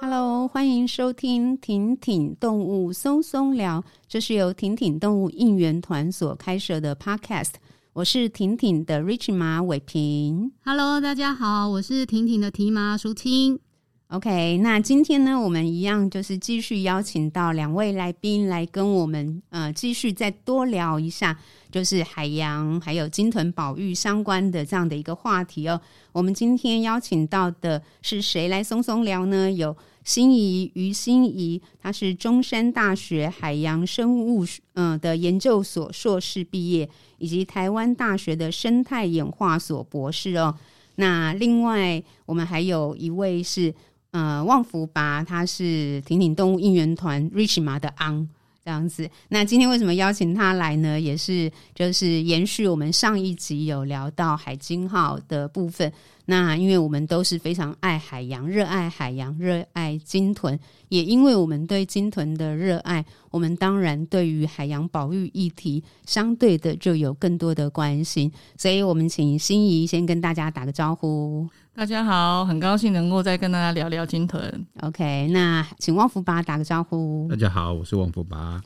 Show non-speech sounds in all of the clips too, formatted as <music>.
Hello，欢迎收听婷婷动物松松聊，这是由婷婷动物应援团所开设的 Podcast。我是婷婷的 Rich 马伟平。Hello，大家好，我是婷婷的提马淑清。OK，那今天呢，我们一样就是继续邀请到两位来宾来跟我们呃继续再多聊一下，就是海洋还有鲸豚保育相关的这样的一个话题哦。我们今天邀请到的是谁来松松聊呢？有心怡于心怡，她是中山大学海洋生物嗯、呃、的研究所硕士毕业，以及台湾大学的生态演化所博士哦。那另外我们还有一位是呃旺福吧，他是婷婷动物应援团 Rich 马的昂这样子。那今天为什么邀请他来呢？也是就是延续我们上一集有聊到海鲸号的部分。那因为我们都是非常爱海洋、热爱海洋、热爱鲸豚，也因为我们对鲸豚的热爱，我们当然对于海洋保育议题相对的就有更多的关心。所以，我们请心怡先跟大家打个招呼。大家好，很高兴能够再跟大家聊聊鲸豚。OK，那请旺福拔打个招呼。大家好，我是旺福拔。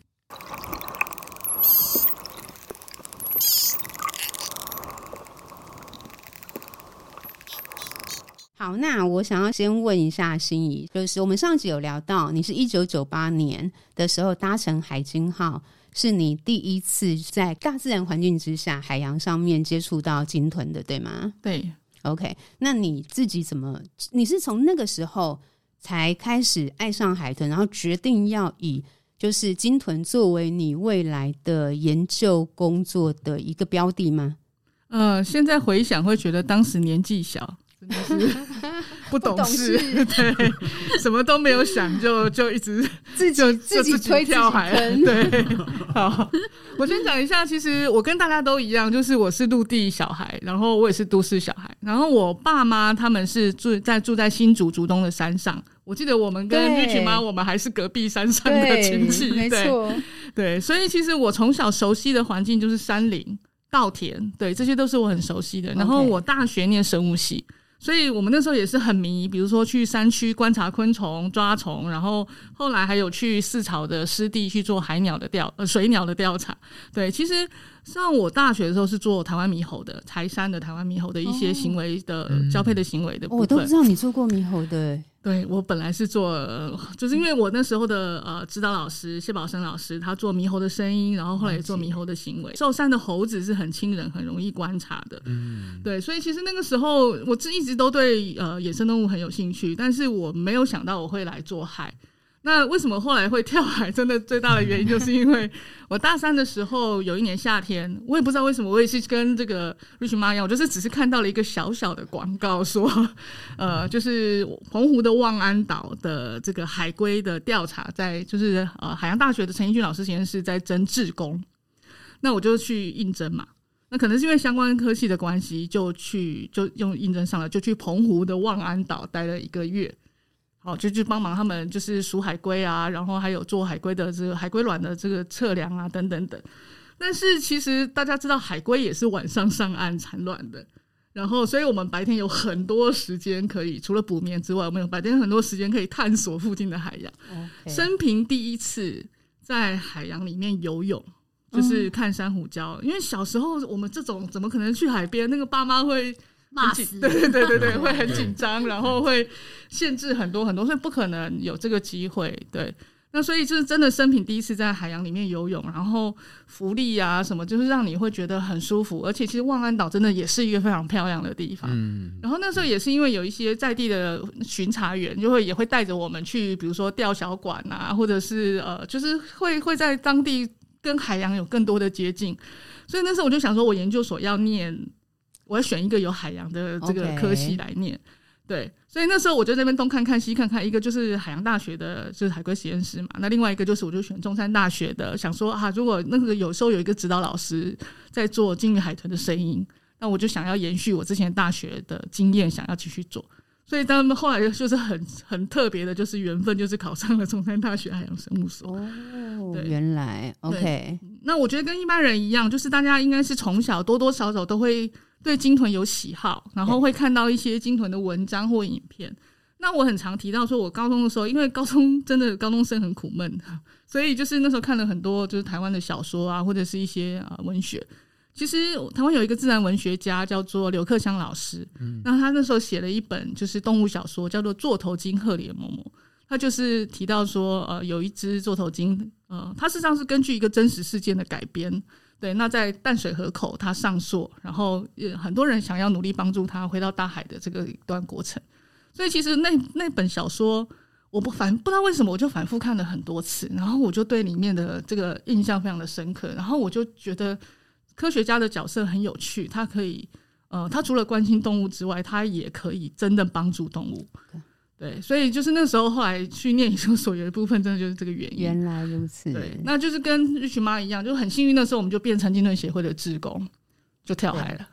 好，那我想要先问一下心仪，就是我们上集有聊到，你是一九九八年的时候搭乘海鲸号，是你第一次在大自然环境之下，海洋上面接触到鲸豚的，对吗？对，OK，那你自己怎么？你是从那个时候才开始爱上海豚，然后决定要以就是鲸豚作为你未来的研究工作的一个标的吗？呃，现在回想会觉得当时年纪小。真的是 <laughs> 不懂事，<laughs> 对，什么都没有想，就就一直自己就自己推跳海，对。好，我先讲一下，其实我跟大家都一样，就是我是陆地小孩，然后我也是都市小孩，然后我爸妈他们是住在住在新竹竹东的山上，我记得我们跟玉群妈，我们还是隔壁山上的亲戚，没错，对，所以其实我从小熟悉的环境就是山林、稻田，对，这些都是我很熟悉的。然后我大学念生物系。所以我们那时候也是很迷，比如说去山区观察昆虫、抓虫，然后后来还有去饲草的湿地去做海鸟的调呃水鸟的调查。对，其实上我大学的时候是做台湾猕猴的，台山的台湾猕猴的一些行为的、哦、交配的行为的部分。我都不知道你做过猕猴的。对，我本来是做，就是因为我那时候的呃指导老师谢宝生老师，他做猕猴的声音，然后后来也做猕猴的行为。寿山的猴子是很亲人，很容易观察的。嗯，对，所以其实那个时候我是一直都对呃野生动物很有兴趣，但是我没有想到我会来做海。那为什么后来会跳海？真的最大的原因就是因为我大三的时候有一年夏天，我也不知道为什么，我也是跟这个瑞群妈一样，我就是只是看到了一个小小的广告，说，呃，就是澎湖的望安岛的这个海龟的调查，在就是呃海洋大学的陈奕迅老师实验室在征志工，那我就去应征嘛。那可能是因为相关科系的关系，就去就用应征上了，就去澎湖的望安岛待了一个月。好，就去帮忙他们，就是数海龟啊，然后还有做海龟的这个海龟卵的这个测量啊，等等等。但是其实大家知道，海龟也是晚上上岸产卵的。然后，所以我们白天有很多时间可以，除了补眠之外，我们有白天很多时间可以探索附近的海洋。生平第一次在海洋里面游泳，就是看珊瑚礁。嗯。因为小时候我们这种怎么可能去海边？那个爸妈会。骂死！对对对对对，会很紧张，然后会限制很多很多，所以不可能有这个机会。对，那所以就是真的生平第一次在海洋里面游泳，然后浮力啊什么，就是让你会觉得很舒服。而且其实望安岛真的也是一个非常漂亮的地方。嗯。然后那时候也是因为有一些在地的巡查员，就会也会带着我们去，比如说钓小管啊，或者是呃，就是会会在当地跟海洋有更多的接近。所以那时候我就想说，我研究所要念。我要选一个有海洋的这个科系来念.对，所以那时候我就在那边东看看西看看，一个就是海洋大学的，就是海龟实验室嘛，那另外一个就是我就选中山大学的，想说啊，如果那个有时候有一个指导老师在做鲸鱼海豚的声音，那我就想要延续我之前大学的经验，想要继续做，所以他们后来就是很很特别的，就是缘分，就是考上了中山大学海洋生物所。哦，原来 OK。那我觉得跟一般人一样，就是大家应该是从小多多少少都会对鲸豚有喜好，然后会看到一些鲸豚的文章或影片。那我很常提到说，我高中的时候，因为高中真的高中生很苦闷，所以就是那时候看了很多就是台湾的小说啊，或者是一些啊文学。其实台湾有一个自然文学家叫做刘克襄老师，嗯，那他那时候写了一本就是动物小说，叫做《座头鲸赫连嬷嬷》。他就是提到说，呃，有一只座头鲸，呃，它事实上是根据一个真实事件的改编。对，那在淡水河口，它上溯，然后也很多人想要努力帮助它回到大海的这个一段过程。所以其实那那本小说，我不反不知道为什么，我就反复看了很多次，然后我就对里面的这个印象非常的深刻，然后我就觉得。科学家的角色很有趣，他可以，呃，他除了关心动物之外，他也可以真的帮助动物。对，所以就是那时候后来去念研究所，有一部分真的就是这个原因。原来如此。对，那就是跟日群妈一样，就很幸运，那时候我们就变成金盾协会的志工，就跳海了。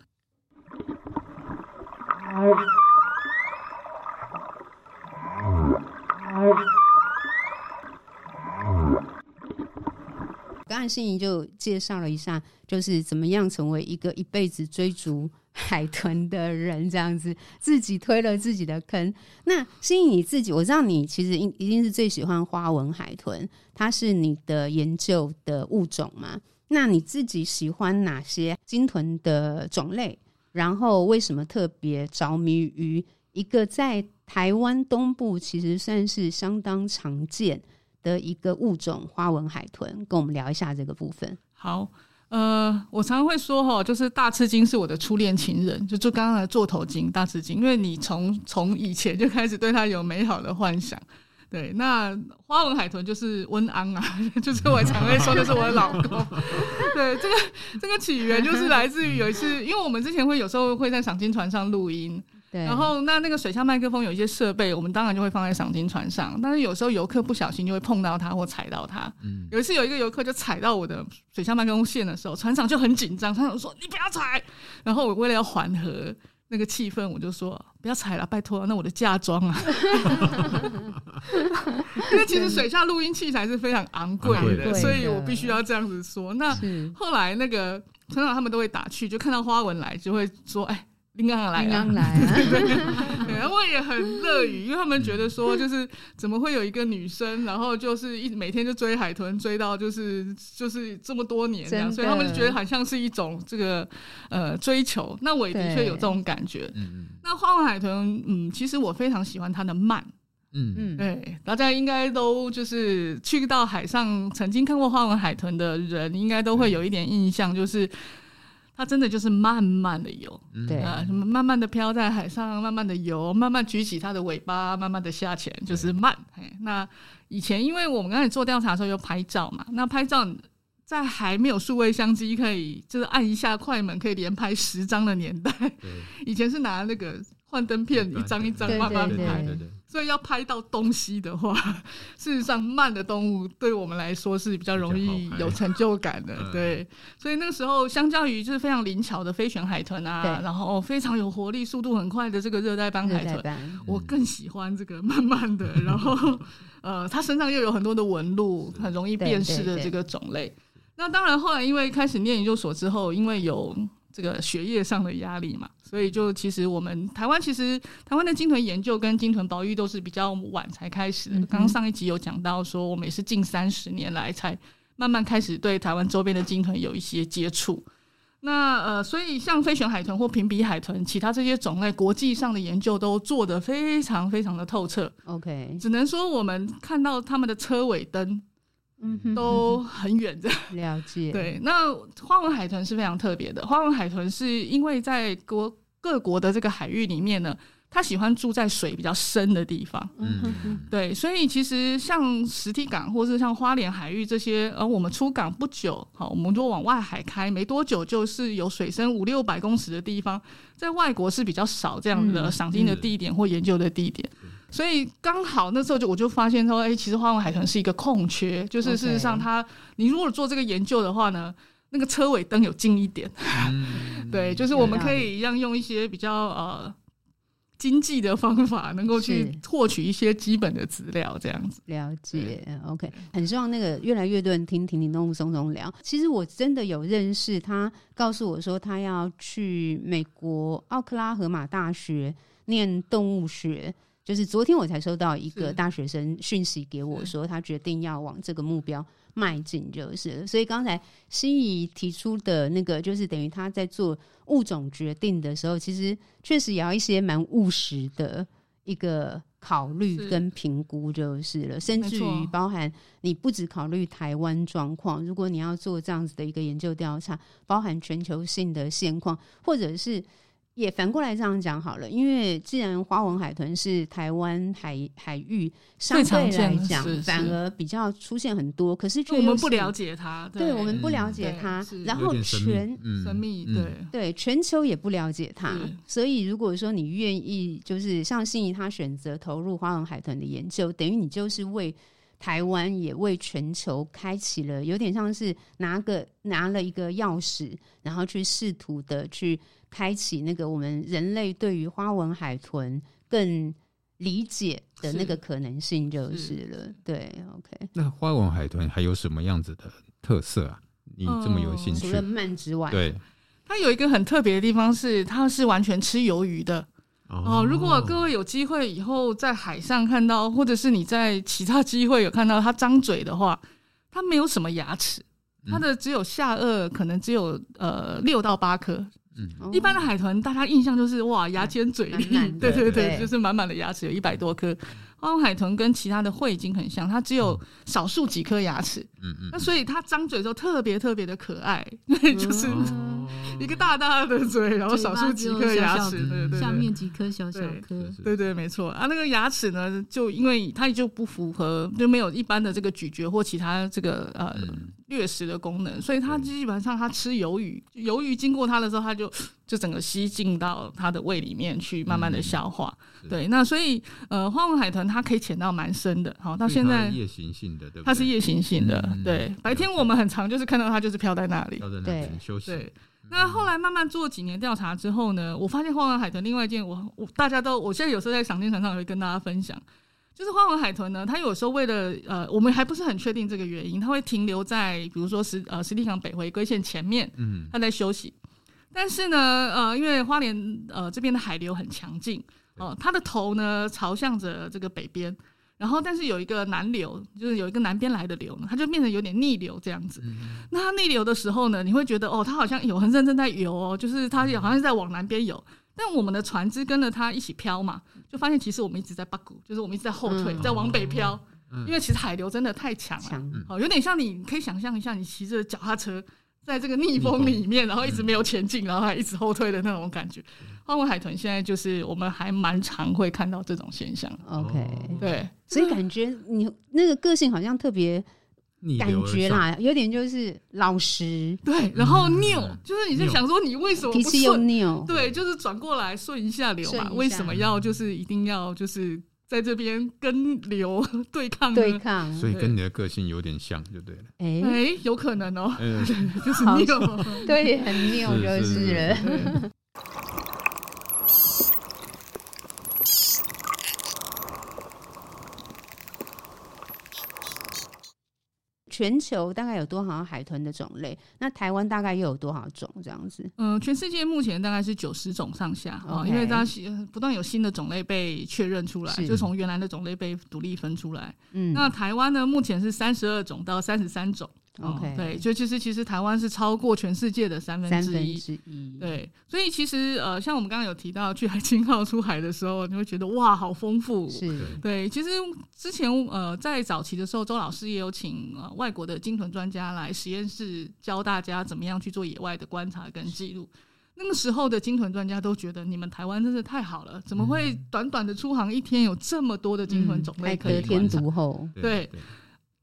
刚才心怡就介绍了一下，就是怎么样成为一个一辈子追逐海豚的人，这样子自己推了自己的坑。那心怡你自己，我知道你其实一定是最喜欢花纹海豚，它是你的研究的物种嘛？那你自己喜欢哪些鲸豚的种类？然后为什么特别着迷于一个在台湾东部其实算是相当常见的一个物种花纹海豚，跟我们聊一下这个部分。好，呃，我常常会说哈，就是大赤金是我的初恋情人，就就刚刚的座头鲸大赤鲸，因为你从从以前就开始对它有美好的幻想。对，那花纹海豚就是温安啊，<laughs> 就是我常会说的是我的老公。<laughs> 对，这个这个起源就是来自于有一次，因为我们之前会有时候会在赏金船上录音。对，然后那那个水下麦克风有一些设备，我们当然就会放在赏金船上。但是有时候游客不小心就会碰到它或踩到它。嗯，有一次有一个游客就踩到我的水下麦克风线的时候，船长就很紧张，船长说：“你不要踩。”然后我为了要缓和那个气氛，我就说：“不要踩了，拜托，那我的嫁妆啊。<laughs> ”因为其实水下录音器材是非常昂贵的，所以我必须要这样子说。那后来那个船长他们都会打趣，就看到花纹来就会说：“哎。”刚刚来，刚刚来，<laughs> 对，然后我也很乐于，因为他们觉得说，就是怎么会有一个女生，然后就是一每天就追海豚，追到就是就是这么多年这样，所以他们就觉得好像是一种这个呃追求。那我也的确有这种感觉。嗯，那花纹海豚，嗯，其实我非常喜欢它的慢。嗯嗯，对，大家应该都就是去到海上曾经看过花纹海豚的人，应该都会有一点印象，就是。它真的就是慢慢的游，对啊，什么慢慢的飘在海上，慢慢的游，慢慢举起它的尾巴，慢慢的下潜，就是慢。那以前因为我们刚才做调查的时候有拍照嘛，那拍照在还没有数位相机可以就是按一下快门可以连拍十张的年代，以前是拿那个幻灯片一张一张慢慢拍。所以要拍到东西的话，<laughs> 事实上慢的动物对我们来说是比较容易有成就感的。对，所以那个时候相较于就是非常灵巧的飞旋海豚啊，然后非常有活力、速度很快的这个热带斑海豚，我更喜欢这个慢慢的，<laughs> 然后呃，它身上又有很多的纹路，很容易辨识的这个种类。那当然后来因为开始念研究所之后，因为有。这个学业上的压力嘛，所以就其实我们台湾其实台湾的鲸豚研究跟鲸豚保育都是比较晚才开始的。刚刚上一集有讲到说，我们也是近三十年来才慢慢开始对台湾周边的鲸豚有一些接触。那呃，所以像飞旋海豚或平鼻海豚，其他这些种类，国际上的研究都做得非常非常的透彻。OK，只能说我们看到他们的车尾灯。嗯，都很远的了解。对，那花纹海豚是非常特别的。花纹海豚是因为在国各国的这个海域里面呢，它喜欢住在水比较深的地方。嗯哼哼，对，所以其实像实体港或是像花莲海域这些，而我们出港不久，好，我们就往外海开，没多久就是有水深五六百公尺的地方，在外国是比较少这样的赏金的地点或研究的地点。嗯所以刚好那时候就我就发现说，哎、欸，其实花纹海豚是一个空缺，就是事实上它，你如果做这个研究的话呢，那个车尾灯有近一点，嗯、<laughs> 对，就是我们可以一样用一些比较呃经济的方法，能够去获取一些基本的资料，这样子。了解，OK，很希望那个越来越多人听婷婷动物松松聊。其实我真的有认识他，告诉我说他要去美国奥克拉荷马大学念动物学。就是昨天我才收到一个大学生讯息给我说，他决定要往这个目标迈进，就是。所以刚才心仪提出的那个，就是等于他在做物种决定的时候，其实确实也要一些蛮务实的一个考虑跟评估，就是了。甚至于包含你不只考虑台湾状况，如果你要做这样子的一个研究调查，包含全球性的现况，或者是。也反过来这样讲好了，因为既然花纹海豚是台湾海海域相对来讲反而比较出现很多，可是却我们不了解它，对，对我们不了解它，然后全神秘，对对，全球也不了解它，所以如果说你愿意，就是像心仪他选择投入花纹海豚的研究，等于你就是为台湾也为全球开启了，有点像是拿个拿了一个钥匙，然后去试图的去。开启那个我们人类对于花纹海豚更理解的那个可能性就是了。是对，OK。那花纹海豚还有什么样子的特色啊？你这么有兴趣？除了慢之外，对，它有一个很特别的地方是，它是完全吃鱿鱼的。哦，如果各位有机会以后在海上看到，或者是你在其他机会有看到它张嘴的话，它没有什么牙齿，它的只有下颚可能只有呃六到八颗。嗯、一般的海豚，大家印象就是哇，牙尖嘴利，对 <laughs> 对对，对就是满满的牙齿，有一百多颗。花纹海豚跟其他的喙鲸很像，它只有少数几颗牙齿。嗯嗯，那所以它张嘴的时候特别特别的可爱，<laughs> 对，就是一个大大的嘴，然后少数几颗牙齿，对对，下面几颗小小颗，对对，没错。啊。那个牙齿呢，就因为它就不符合，就没有一般的这个咀嚼或其他这个呃掠食的功能，所以它基本上它吃鱿鱼，鱿鱼经过它的时候，它就。就整个吸进到它的胃里面去，慢慢的消化。嗯、对，那所以呃，花纹海豚它可以潜到蛮深的，好，到现在夜行性的，对，它是夜行性的，嗯、对。白天我们很常就是看到它就是飘在那里，飘在那里休息。对，那后来慢慢做几年调查之后呢，我发现花纹海豚另外一件我，我我大家都，我现在有时候在赏金船上也会跟大家分享，就是花纹海豚呢，它有时候为了呃，我们还不是很确定这个原因，它会停留在比如说十呃十里港北回归线前面，嗯，它在休息。但是呢，呃，因为花莲呃这边的海流很强劲，哦、呃，它的头呢朝向着这个北边，然后但是有一个南流，就是有一个南边来的流呢，它就变成有点逆流这样子。嗯、那它逆流的时候呢，你会觉得哦，它好像有很认真在游哦，就是它好像是在往南边游。但我们的船只跟着它一起飘嘛，就发现其实我们一直在八股，就是我们一直在后退，嗯、在往北飘，嗯、因为其实海流真的太强了，好哦，有点像你可以想象一下，你骑着脚踏车。在这个逆风里面，然后一直没有前进，然后还一直后退的那种感觉。花纹海豚现在就是我们还蛮常会看到这种现象。OK，对，所以感觉你那个个性好像特别感觉啦，有点就是老实，对，然后拗，就是你在想说你为什么脾气又拗？对，就是转过来顺一下流嘛，为什么要就是一定要就是。在这边跟流 <laughs> 对抗，对抗，所以跟你的个性有点像，就对了。哎哎，有可能哦，<laughs> 就是拗，对，很拗就是了。<laughs> 全球大概有多少海豚的种类？那台湾大概又有多少种这样子？嗯，全世界目前大概是九十种上下啊因为它不断有新的种类被确认出来，就从原来的种类被独立分出来。嗯，那台湾呢，目前是三十二种到三十三种。OK，对，就其实其实台湾是超过全世界的三分之一，之一对，所以其实呃，像我们刚刚有提到去海青号出海的时候，你会觉得哇，好丰富，是对。其实之前呃，在早期的时候，周老师也有请呃外国的鲸豚专家来实验室教大家怎么样去做野外的观察跟记录。那个时候的鲸豚专家都觉得你们台湾真是太好了，怎么会短短的出航一天有这么多的鲸豚种类可以观察？得天独厚，对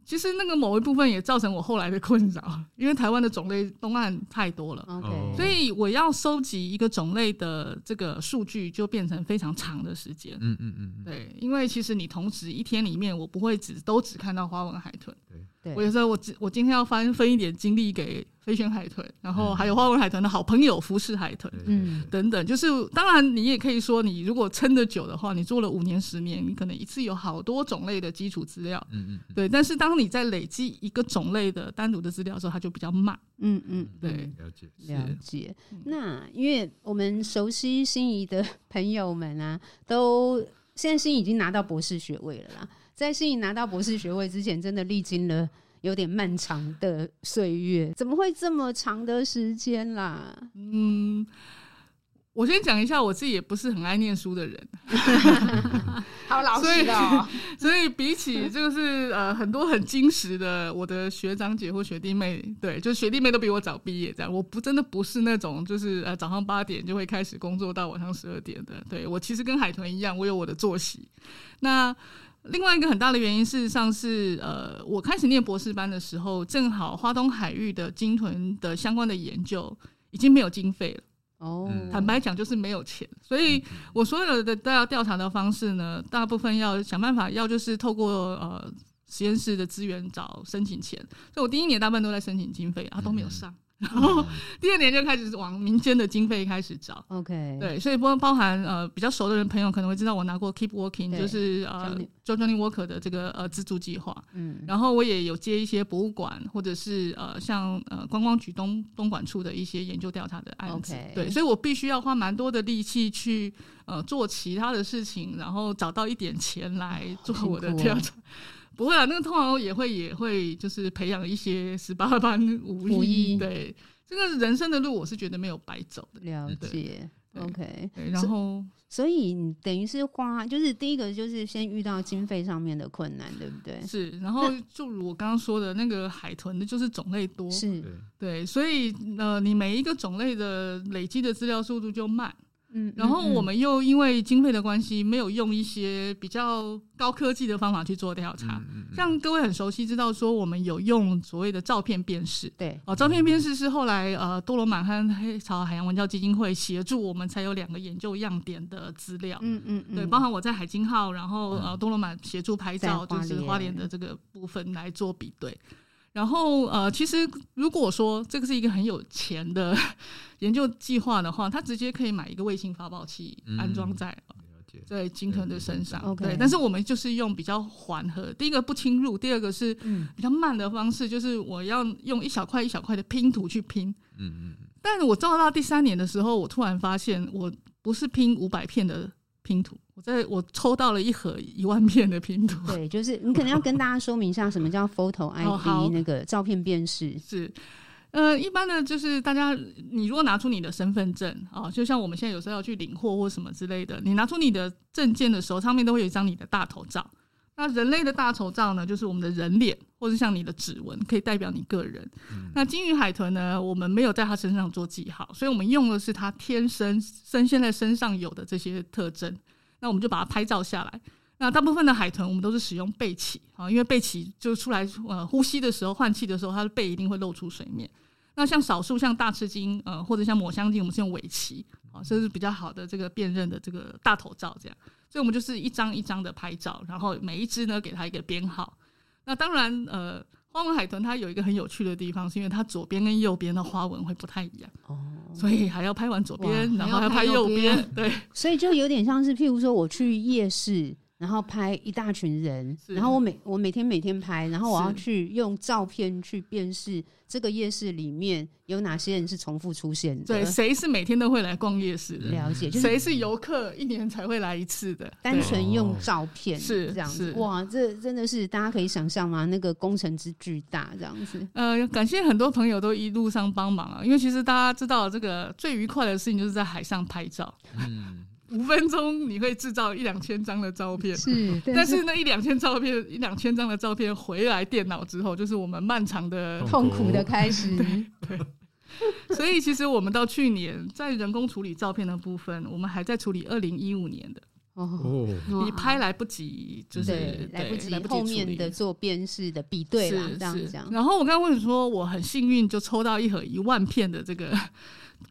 其实那个某一部分也造成我后来的困扰，<laughs> 因为台湾的种类东岸太多了，Okay. 所以我要收集一个种类的这个数据就变成非常长的时间。嗯嗯嗯，对，因为其实你同时一天里面，我不会只都只看到花纹海豚。对，我有时候我我今天要分分一点精力给飞旋海豚，然后还有花纹海豚的好朋友浮饰海豚，嗯，等等。就是当然，你也可以说，你如果撑得久的话，你做了五年、十年，你可能一次有好多种类的基础资料，嗯嗯，对。但是当你在累积一个种类的单独的资料的时候，它就比较慢，嗯嗯，对，了解了解。那因为我们熟悉心仪的朋友们啊，都现在心仪已经拿到博士学位了啦。在心仪拿到博士学位之前，真的历经了有点漫长的岁月，怎么会这么长的时间啦？嗯，我先讲一下，我自己也不是很爱念书的人，<laughs> 好老实哦。所以 <laughs> 比起就是呃很多很精实的我的学长姐或学弟妹，对，就学弟妹都比我早毕业，这样我不真的不是那种就是呃早上八点就会开始工作到晚上十二点的。对，我其实跟海豚一样，我有我的作息。那另外一个很大的原因，事实上是，呃，我开始念博士班的时候，正好花东海域的鲸豚的相关的研究已经没有经费了。哦，坦白讲就是没有钱，所以我所有的都要调查的方式呢，大部分要想办法，要就是透过呃实验室的资源找申请钱。所以我第一年大部分都在申请经费，啊都没有上。然后第二年就开始往民间的经费开始找，OK，对，所以包包含呃比较熟的人朋友可能会知道我拿过 Keep Working，就是呃 Johnny Walker 的这个呃资助计划，嗯，然后我也有接一些博物馆或者是呃像呃观光局东东莞处的一些研究调查的案子.对，所以我必须要花蛮多的力气去呃做其他的事情，然后找到一点钱来做我的调查。不会啊，那个通常也会也会就是培养一些十八般武艺。对，这个人生的路，我是觉得没有白走的。了解，OK。然后，所以你等于是花，就是第一个就是先遇到经费上面的困难，对不对？是。然后就如我刚刚说的那个海豚的，就是种类多，是对，所以呃，你每一个种类的累积的资料速度就慢。嗯，然后我们又因为经费的关系，没有用一些比较高科技的方法去做调查。像各位很熟悉，知道说我们有用所谓的照片辨识。对，哦，照片辨识是后来呃多罗满和黑潮海洋文教基金会协助我们才有两个研究样点的资料。嗯嗯，对，包含我在海金号，然后呃多罗满协助拍照，就是花莲的这个部分来做比对。然后呃，其实如果说这个是一个很有钱的研究计划的话，他直接可以买一个卫星发报器安装在在金豚的身上。对，但是我们就是用比较缓和，第一个不侵入，第二个是比较慢的方式，就是我要用一小块一小块的拼图去拼。嗯嗯。但是我做到第三年的时候，我突然发现，我不是拼五百片的拼图。我在我抽到了一盒一万片的拼图，对，就是你可能要跟大家说明一下什么叫 <laughs> Photo ID、哦、那个照片辨识是，呃，一般的就是大家你如果拿出你的身份证啊，就像我们现在有时候要去领货或什么之类的，你拿出你的证件的时候，上面都会有一张你的大头照。那人类的大头照呢，就是我们的人脸，或者像你的指纹，可以代表你个人。嗯、那鲸鱼海豚呢，我们没有在它身上做记号，所以我们用的是它天生生现在身上有的这些特征。那我们就把它拍照下来。那大部分的海豚，我们都是使用背鳍啊，因为背鳍就出来呃呼吸的时候换气的时候，它的背一定会露出水面。那像少数像大翅鲸呃或者像抹香鲸，我们是用尾鳍啊，这是比较好的这个辨认的这个大头照这样。所以我们就是一张一张的拍照，然后每一只呢给它一个编号。那当然呃。花纹海豚它有一个很有趣的地方，是因为它左边跟右边的花纹会不太一样，哦，所以还要拍完左边，然后还要拍右边，对，所以就有点像是，譬如说我去夜市。然后拍一大群人，然后我每我每天每天拍，然后我要去用照片去辨识这个夜市里面有哪些人是重复出现的。对，谁是每天都会来逛夜市的？了解，<laughs> 就是谁是游客，一年才会来一次的？单纯用照片是这样子。哇，这真的是大家可以想象吗？那个工程之巨大，这样子。呃，感谢很多朋友都一路上帮忙啊，因为其实大家知道，这个最愉快的事情就是在海上拍照。嗯。五分钟你会制造一两千张的照片，是，<laughs> 但是那一两千照片，一两千张的照片回来电脑之后，就是我们漫长的痛苦。的开始。<laughs> 对，所以其实我们到去年在人工处理照片的部分，我们还在处理二零一五年的。哦，你拍来不及，就是来不及后面的做辨识的比对啦，这样这样。然后我刚刚问说，我很幸运就抽到一盒一万片的这个。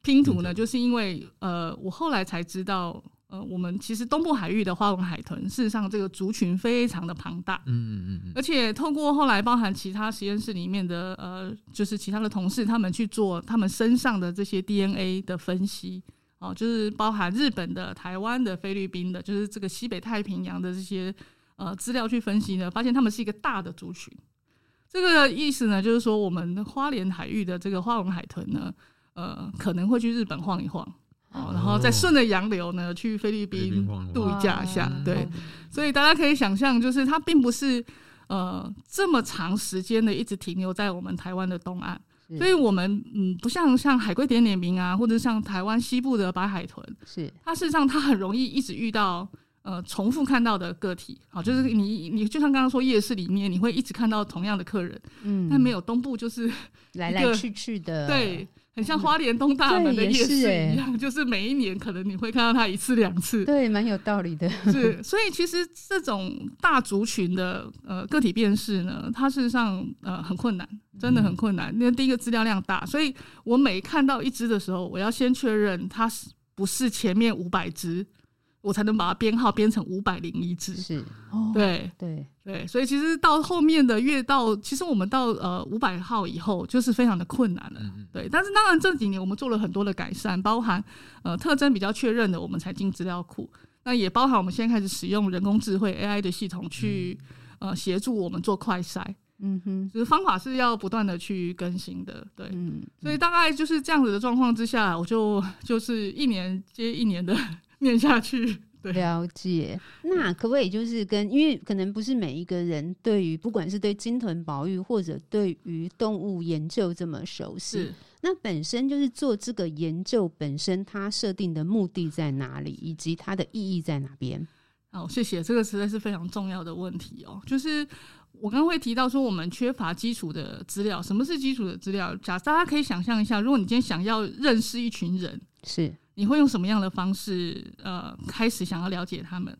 拼图呢，就是因为呃，我后来才知道，呃，我们其实东部海域的花纹海豚，事实上这个族群非常的庞大，嗯嗯嗯，而且透过后来包含其他实验室里面的呃，就是其他的同事他们去做他们身上的这些 DNA 的分析，哦、呃，就是包含日本的、台湾的、菲律宾的，就是这个西北太平洋的这些呃资料去分析呢，发现他们是一个大的族群。这个意思呢，就是说我们花莲海域的这个花纹海豚呢，呃，可能会去日本晃一晃。哦，然后再顺着洋流呢，去菲律宾度假一下，对，所以大家可以想象，就是它并不是呃这么长时间的一直停留在我们台湾的东岸，所以我们嗯不像像海龟点点名啊，或者像台湾西部的白海豚，是。它事实上它很容易一直遇到呃重复看到的个体，好，就是你你就像刚刚说夜市里面你会一直看到同样的客人，嗯，但没有东部就是来来去去的，对。很像花莲东大门的夜市一样，是就是每一年可能你会看到它一次两次，对，蛮有道理的。是，所以其实这种大族群的呃个体辨识呢，它事实上呃很困难，真的很困难。因为第一个资料量大，所以我每看到一只的时候，我要先确认它是不是前面五百只。我才能把它编号编成五百零一只，是，对。对。对，所以其实到后面的越到，其实我们到呃五百号以后，就是非常的困难了，对。但是当然这几年我们做了很多的改善，包含呃特征比较确认的，我们才进资料库，那也包含我们现在开始使用人工智慧 AI 的系统去呃协助我们做快筛，嗯哼，就是方法是要不断的去更新的，对，嗯，所以大概就是这样子的状况之下，我就就是一年接一年的。念下去，<laughs> 对，了解。那可不可以就是跟，因为可能不是每一个人对于不管是对金豚保育或者对于动物研究这么熟悉，那本身就是做这个研究本身，它设定的目的在哪里，以及它的意义在哪边？好，谢谢。这个实在是非常重要的问题哦。就是我刚刚会提到说，我们缺乏基础的资料。什么是基础的资料？假设大家可以想象一下，如果你今天想要认识一群人，是。你会用什么样的方式，呃，开始想要了解他们？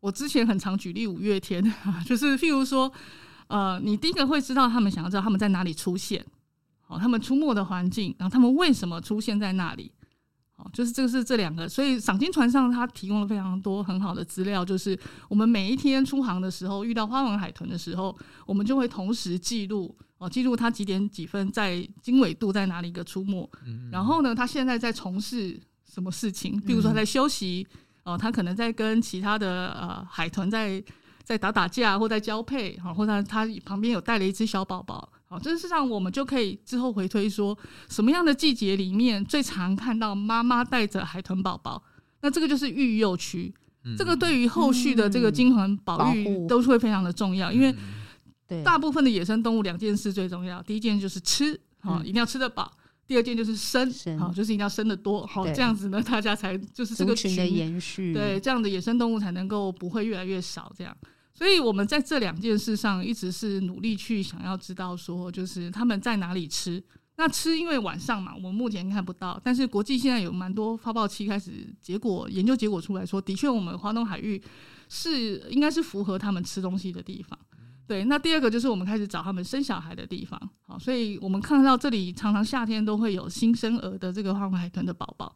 我之前很常举例五月天，<laughs> 就是譬如说，呃，你第一个会知道他们想要知道他们在哪里出现，好，他们出没的环境，然后他们为什么出现在那里，好，就是这个是这两个。所以赏金船上它提供了非常多很好的资料，就是我们每一天出航的时候遇到花纹海豚的时候，我们就会同时记录，哦，记录它几点几分在经纬度在哪里一个出没，然后呢，他现在在从事。什么事情？比如说他在休息，哦、嗯呃，他可能在跟其他的呃海豚在在打打架，或在交配，哈，或者他旁边有带了一只小宝宝，好，这事实上我们就可以之后回推说，什么样的季节里面最常看到妈妈带着海豚宝宝？那这个就是育幼区，嗯、这个对于后续的这个金环保育都是会非常的重要，因为大部分的野生动物两件事最重要，第一件就是吃，好，一定要吃得饱。第二件就是生，好，就是一定要生的多，好，这样子呢，<laughs> 大家才就是这个群的延续，对，这样的野生动物才能够不会越来越少，这样。所以我们在这两件事上一直是努力去想要知道说，就是他们在哪里吃。那吃，因为晚上嘛，我们目前看不到，但是国际现在有蛮多发报期开始结果研究结果出来说，的确我们华东海域是应该是符合他们吃东西的地方。对，那第二个就是我们开始找他们生小孩的地方，好，所以我们看到这里常常夏天都会有新生儿的这个花纹海豚的宝宝。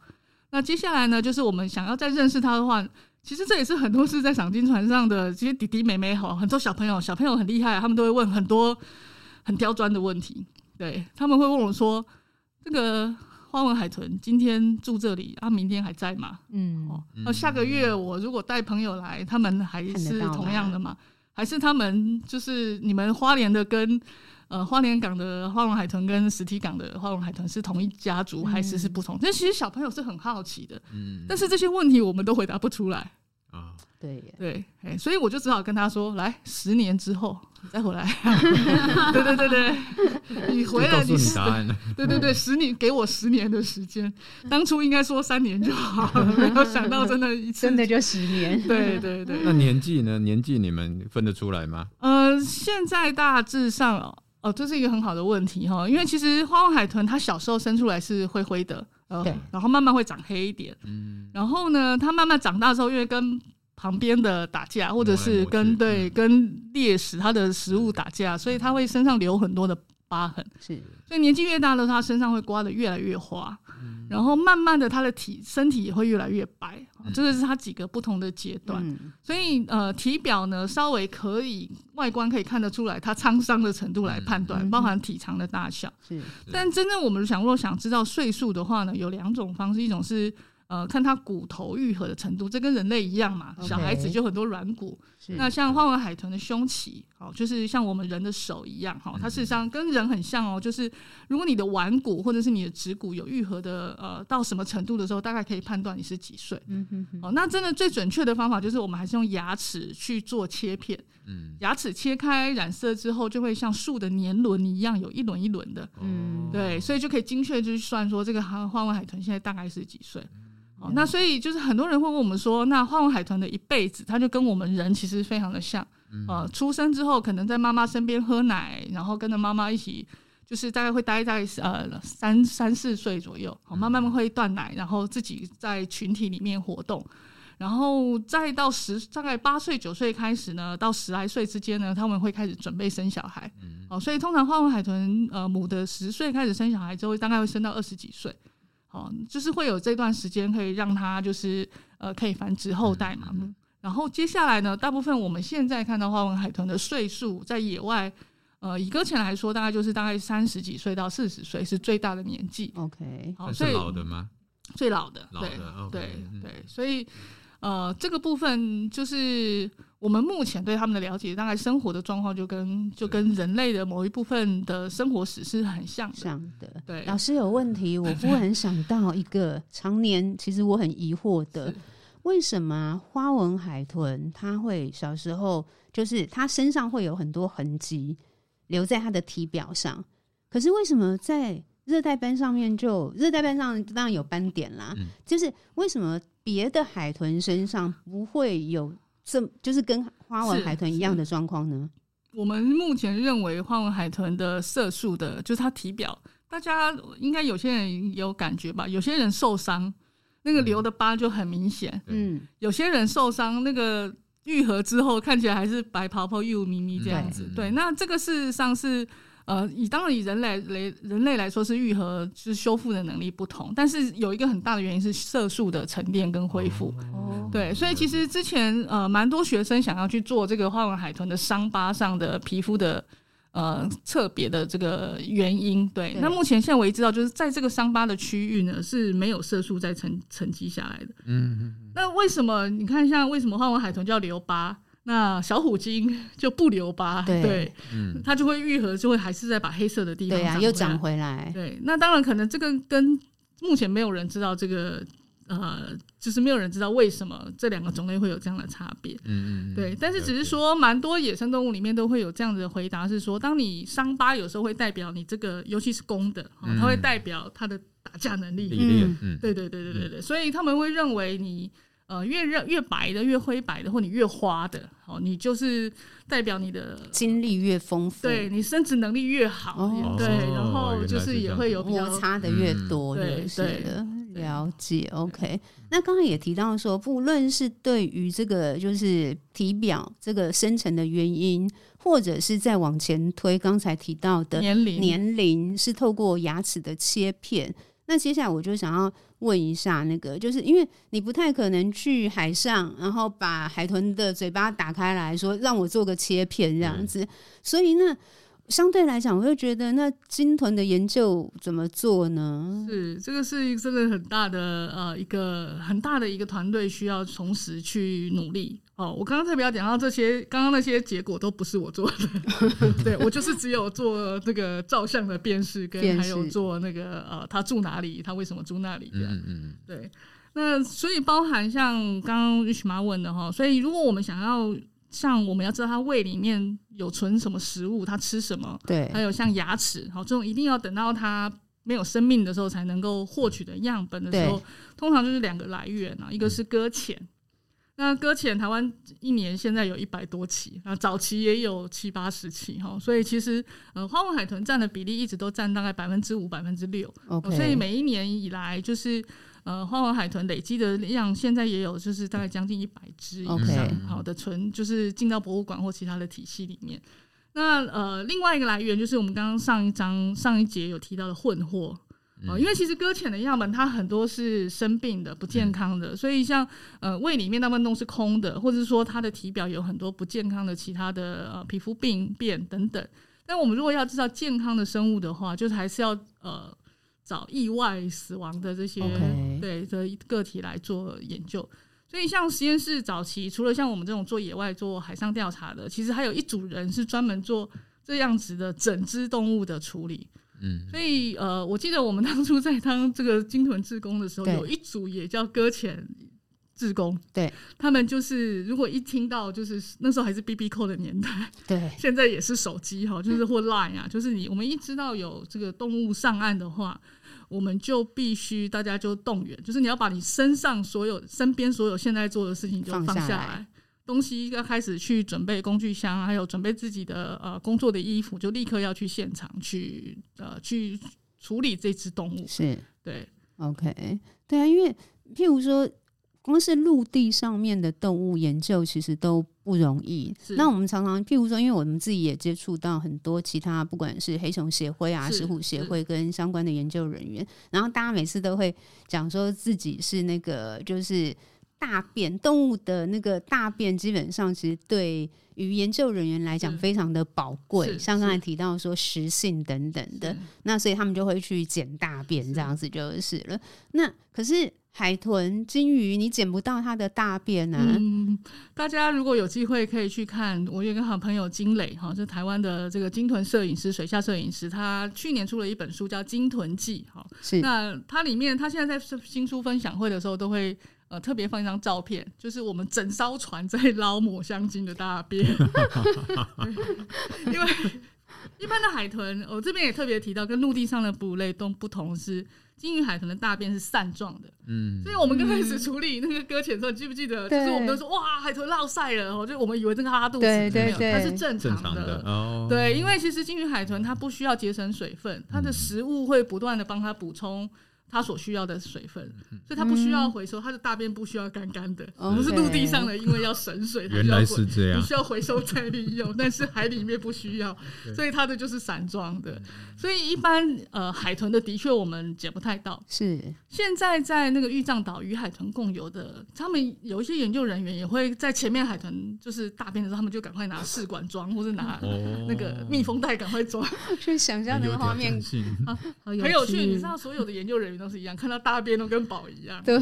那接下来呢，就是我们想要再认识它的话，其实这也是很多是在赏金船上的这些弟弟妹妹哈，很多小朋友，小朋友很厉害，他们都会问很多很刁钻的问题。对，他们会问我说：“这个花纹海豚今天住这里啊，明天还在吗？嗯，哦，那下个月我如果带朋友来，他们还是同样的吗？”还是他们就是你们花莲的跟呃花莲港的花龙海豚跟实体港的花龙海豚是同一家族，还是是不同？但、嗯、其实小朋友是很好奇的，嗯，但是这些问题我们都回答不出来啊。对对，哎，所以我就只好跟他说：“来，十年之后你再回来。<laughs> ”对对对对，你回来你，你答案了。<laughs> 对对对，十年给我十年的时间，当初应该说三年就好，<laughs> 没有想到真的一次真的就十年。对对对，那年纪呢？年纪你们分得出来吗？呃，现在大致上哦，哦，这是一个很好的问题哈，因为其实花纹海豚它小时候生出来是灰灰的，呃，对。然后慢慢会长黑一点，嗯，然后呢，它慢慢长大之后，因为跟旁边的打架，或者是跟对跟猎食它的食物打架，所以它会身上留很多的疤痕。是，所以年纪越大的，它身上会刮得越来越花，嗯、然后慢慢的，他的体身体也会越来越白。嗯、这个是他几个不同的阶段。嗯、所以呃，体表呢，稍微可以外观可以看得出来他沧桑的程度来判断，嗯、包含体长的大小。是，但真正我们想如果想知道岁数的话呢，有两种方式，一种是。呃，看它骨头愈合的程度，这跟人类一样嘛。小孩子就很多软骨。那像花纹海豚的胸鳍，哦，就是像我们人的手一样，哈、哦，它事实上跟人很像哦。就是如果你的腕骨或者是你的指骨有愈合的，呃，到什么程度的时候，大概可以判断你是几岁。嗯哼哼。哦，那真的最准确的方法就是我们还是用牙齿去做切片。嗯。牙齿切开染色之后，就会像树的年轮一样，有一轮一轮的。嗯。对，所以就可以精确去算说这个花花纹海豚现在大概是几岁。那所以就是很多人会问我们说，那花纹海豚的一辈子，它就跟我们人其实非常的像，呃，出生之后可能在妈妈身边喝奶，然后跟着妈妈一起，就是大概会待在呃三三四岁左右，好，慢慢会断奶，然后自己在群体里面活动，然后再到十大概八岁九岁开始呢，到十来岁之间呢，他们会开始准备生小孩，哦，所以通常花纹海豚呃母的十岁开始生小孩之后，大概会生到二十几岁。哦，就是会有这段时间可以让它就是呃可以繁殖后代嘛。嗯、然后接下来呢，大部分我们现在看到花纹海豚的岁数在野外，呃，以搁浅来说，大概就是大概三十几岁到四十岁是最大的年纪。OK，好，最老的吗？最老的，老的，对 okay, 对、嗯、对，所以。呃，这个部分就是我们目前对他们的了解，大概生活的状况就跟就跟人类的某一部分的生活史是很像的。像的，对。老师有问题，我忽然想到一个常年其实我很疑惑的，为什么花纹海豚它会小时候就是它身上会有很多痕迹留在它的体表上，可是为什么在热带斑上面就热带斑上当然有斑点啦，嗯、就是为什么？别的海豚身上不会有这，就是跟花纹海豚一样的状况呢？我们目前认为花纹海豚的色素的，就是它体表，大家应该有些人有感觉吧？有些人受伤，那个留的疤就很明显。嗯，有些人受伤，那个愈合之后看起来还是白泡泡、幼咪咪这样子。对，对，那这个事实上是。呃，以当然以人类来人类来说是愈合，是修复的能力不同，但是有一个很大的原因是色素的沉淀跟恢复。哦，对，所以其实之前呃蛮多学生想要去做这个花纹海豚的伤疤上的皮肤的呃特别的这个原因。对，对那目前现在我也知道，就是在这个伤疤的区域呢是没有色素在沉沉积下来的。嗯嗯。那为什么你看像为什么花纹海豚叫留疤？那小虎鲸 <laughs> 就不留疤，对，对嗯，<laughs> 它就会愈合，就会还是在把黑色的地方长回来，对啊，又长回来。对，那当然可能这个跟目前没有人知道这个，呃，就是没有人知道为什么这两个种类会有这样的差别。嗯嗯，对，但是只是说，蛮多野生动物里面都会有这样子的回答，是说，当你伤疤有时候会代表你这个，尤其是公的，嗯、它会代表它的打架能力。嗯嗯，对对对对对对，所以他们会认为你。呃，越热越白的，越灰白的，或你越花的，哦，你就是代表你的经历越丰富，对你生殖能力越好，哦、对，然后就是也会有摩擦的越多，对对的，了解。OK，那刚刚也提到说，不论是对于这个就是体表这个生成的原因，或者是再往前推，刚才提到的年龄，年龄是透过牙齿的切片。那接下来我就想要问一下，那个就是因为你不太可能去海上，然后把海豚的嘴巴打开来说让我做个切片这样子，所以那相对来讲，我就觉得那鲸豚的研究怎么做呢？是这个是真的很大的呃一个很大的一个团队需要同时去努力。哦，我刚刚特别要讲到这些，刚刚那些结果都不是我做的，<laughs> 对，我就是只有做那个照相的辨识，跟还有做那个呃，他住哪里，他为什么住那里这样，嗯嗯，对。那所以包含像刚刚 Rich 妈问的哈，所以如果我们想要像我们要知道他胃里面有存什么食物，他吃什么，对，还有像牙齿，好，这种一定要等到他没有生命的时候才能够获取的样本的时候，通常就是两个来源啊，一个是搁浅。那搁浅，台湾一年现在有一百多起，啊，早期也有七八十起哈，所以其实呃，花纹海豚占的比例一直都占大概百分之五、百分之六.所以每一年以来就是呃，花纹海豚累积的量现在也有就是大概将近一百只以上，好的存就是进到博物馆或其他的体系里面。那呃，另外一个来源就是我们刚刚上一章上一节有提到的混货。哦，因为其实搁浅的样本它很多是生病的、不健康的，嗯、所以像呃胃里面大部分都是空的，或者是说它的体表有很多不健康的其他的呃皮肤病变等等。但我们如果要知道健康的生物的话，就是还是要呃找意外死亡的这些.对的个体来做研究。所以像实验室早期，除了像我们这种做野外做海上调查的，其实还有一组人是专门做这样子的整只动物的处理。嗯，所以呃，我记得我们当初在当这个金屯志工的时候，有一组也叫搁浅志工，对，他们就是如果一听到就是那时候还是 BB Call 的年代，对，<laughs> 现在也是手机哈，就是或 <laughs> Line 啊，就是你我们一知道有这个动物上岸的话，我们就必须大家就动员，就是你要把你身上所有身边所有现在做的事情就放下来。东西要开始去准备工具箱，还有准备自己的呃工作的衣服，就立刻要去现场去呃去处理这只动物。是，对，OK，对啊，因为譬如说，光是陆地上面的动物研究其实都不容易。那我们常常譬如说，因为我们自己也接触到很多其他，不管是黑熊协会啊、石虎协会跟相关的研究人员，然后大家每次都会讲说自己是那个就是。大便动物的那个大便，基本上其实对于研究人员来讲非常的宝贵。像刚才提到说食性等等的，那所以他们就会去捡大便，这样子就是了。是那可是海豚、金鱼，你捡不到它的大便呢、啊嗯？大家如果有机会可以去看，我有一个好朋友金磊哈，是台湾的这个鲸豚摄影师、水下摄影师，他去年出了一本书叫《鲸豚记》哈。是那它里面，他现在在新书分享会的时候都会。呃，特别放一张照片，就是我们整艘船在捞抹香鲸的大便，<laughs> 因为一般的海豚，我这边也特别提到，跟陆地上的哺乳类都不同是，鲸鱼海豚的大便是扇状的，嗯，所以我们刚开始处理那个搁浅的时候，你记不记得？就是我们都说哇，海豚落晒了，就我们以为这个拉肚子，对对对，它是正常的，哦，对，因为其实鲸鱼海豚它不需要节省水分，它的食物会不断的帮它补充。它所需要的水分，所以它不需要回收，它的大便不需要干干的。我们是陆地上的，因为要省水，原来是这样，不需要回收再利用。但是海里面不需要，所以它的就是散装的。所以一般呃海豚的的确我们捡不太到。是现在在那个玉藏岛与海豚共游的，他们有一些研究人员也会在前面海豚就是大便的时候，他们就赶快拿试管装，或者拿那个密封袋赶快装。<laughs> 去想象那个画面啊，<laughs> 很有趣。<laughs> 你知道所有的研究人员都是一样，看到大便都跟宝一样，对，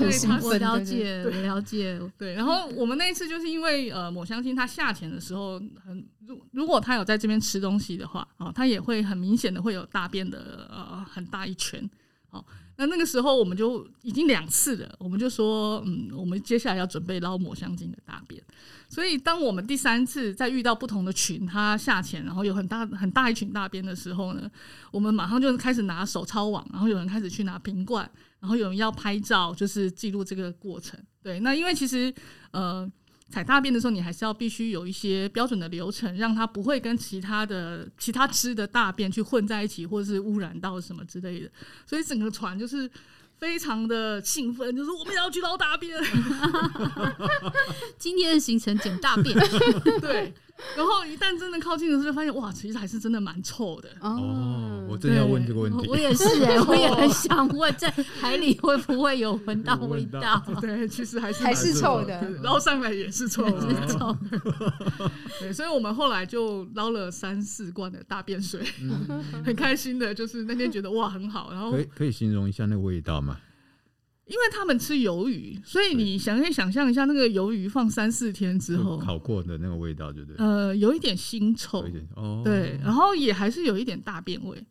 我了解，对，了解，对。然后我们那一次就是因为呃，抹香鲸它下潜的时候很，如如果他有在这边吃东西的话，哦，他也会很明显的会有大便的呃很大一圈，好。那那个时候我们就已经两次了，我们就说，嗯，我们接下来要准备捞抹香鲸的大便。所以当我们第三次再遇到不同的群，它下潜，然后有很大很大一群大便的时候呢，我们马上就开始拿手抄网，然后有人开始去拿瓶罐，然后有人要拍照，就是记录这个过程。对，那因为其实呃。采大便的时候，你还是要必须有一些标准的流程，让它不会跟其他的其他吃的大便去混在一起，或者是污染到什么之类的。所以整个船就是非常的兴奋，就是我们也要去捞大便。<laughs> 今天的行程捡大便，<laughs> 对。<laughs> 然后一旦真的靠近的时候，就发现哇，其实还是真的蛮臭的。哦，我正要问这个问题。我也是哎，<laughs> 我也很想问，在海里会不会有闻到味道？<laughs> 对，其实还是还是臭的，捞上来也是臭的。臭。对，所以我们后来就捞了三四罐的大便水，很开心的，就是那天觉得哇很好。然后可以可以形容一下那个味道吗？因为他们吃鱿鱼，所以你想可以想象一下，那个鱿鱼放三四天之后烤过的那个味道，对不对？呃，有一点腥臭，哦，对，然后也还是有一点大便味。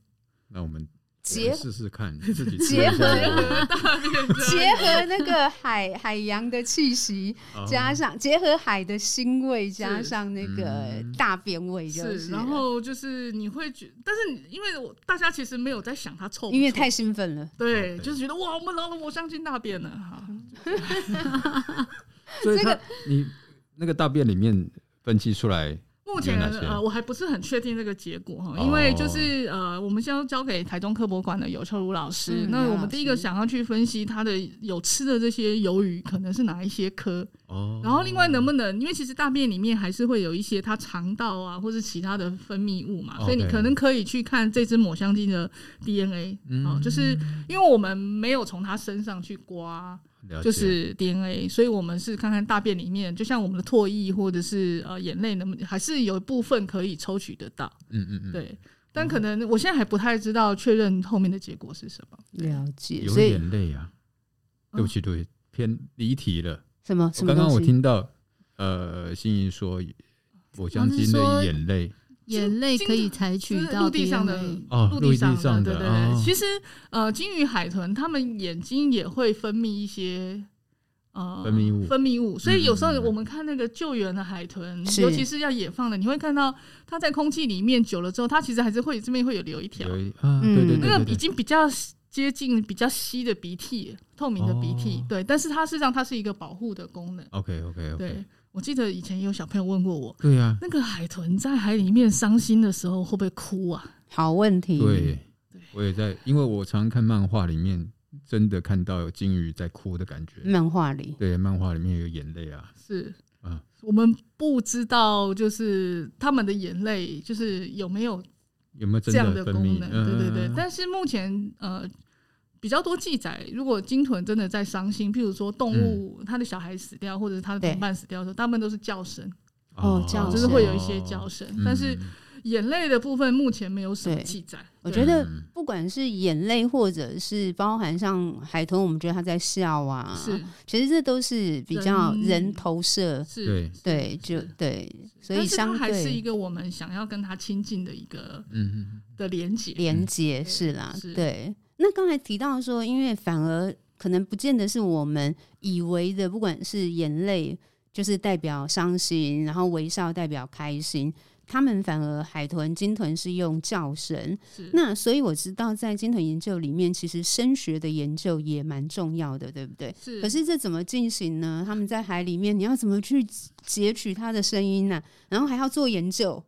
那我们。结试试看，<laughs> 自己结合，<laughs> 结合那个海海洋的气息，加上结合海的腥味，加上那个大便味，就是。然后就是你会觉，但是因为我大家其实没有在想它臭，因为太兴奋了。对，就是觉得哇，我们老了我相信大便了哈。<laughs> 所以它你那个大便里面分析出来。目前呃，我还不是很确定这个结果哈，哦因为就是呃，我们先要交给台中科博馆的尤秋如老师。嗯那我们第一个想要去分析它的有吃的这些鱿鱼可能是哪一些科，哦，然后另外能不能，因为其实大便里面还是会有一些它肠道啊，或是其他的分泌物嘛，所以你可能可以去看这只抹香鲸的 DNA 嗯哦，就是因为我们没有从它身上去刮。就是 DNA，所以我们是看看大便里面，就像我们的唾液或者是呃眼泪，能不能还是有一部分可以抽取得到。嗯嗯嗯，对，但可能我现在还不太知道确认后面的结果是什么。了解，有所以眼泪啊，嗯对不起，对不起，偏离题了。什么什么刚刚我听到呃，心怡说抹香鲸他是说的眼泪眼泪可以采取到就是陆地上的哦，陆地上的地上对对对。哦。其实呃，鲸鱼、海豚它们眼睛也会分泌一些。呃，分泌物。分泌物，所以有时候我们看那个救援的海豚，是。尤其是要野放的，你会看到它在空气里面久了之后，它其实还是会这边会有留一条，啊，嗯。对对那个已经比较接近比较稀的鼻涕，透明的鼻涕，哦。对，但是它事实上它是一个保护的功能。，OK OK 对。OK，我记得以前有小朋友问过我，对呀，那个海豚在海里面伤心的时候会不会哭啊？好问题，对，我也在，因为我常看漫画里面，真的看到有鲸鱼在哭的感觉。漫画里对，漫画里面有眼泪啊，是啊，我们不知道，就是他们的眼泪，就是有没有有没有这样的功能？对对对嗯。但是目前呃比较多记载，如果鲸豚真的在伤心，譬如说动物它的小孩死掉，或者是它的同伴死掉的时候，大部分都是叫声，哦叫就是会有一些叫声。但是嗯眼泪的部分目前没有什么记载。我觉得嗯不管是眼泪，或者是包含像海豚，我们觉得它在笑啊，是其实这都是比较人人投射，是，对对，就对，所以相对还是一个我们想要跟它亲近的一个嗯嗯的连接。连接是啦是，对。那刚才提到说，因为反而可能不见得是我们以为的，不管是眼泪就是代表伤心，然后微笑代表开心。他们反而海豚、鲸豚是用叫声，那所以我知道在鲸豚研究里面，其实声学的研究也蛮重要的，对不对？是，可是这怎么进行呢？他们在海里面，你要怎么去截取它的声音呢、然后还要做研究，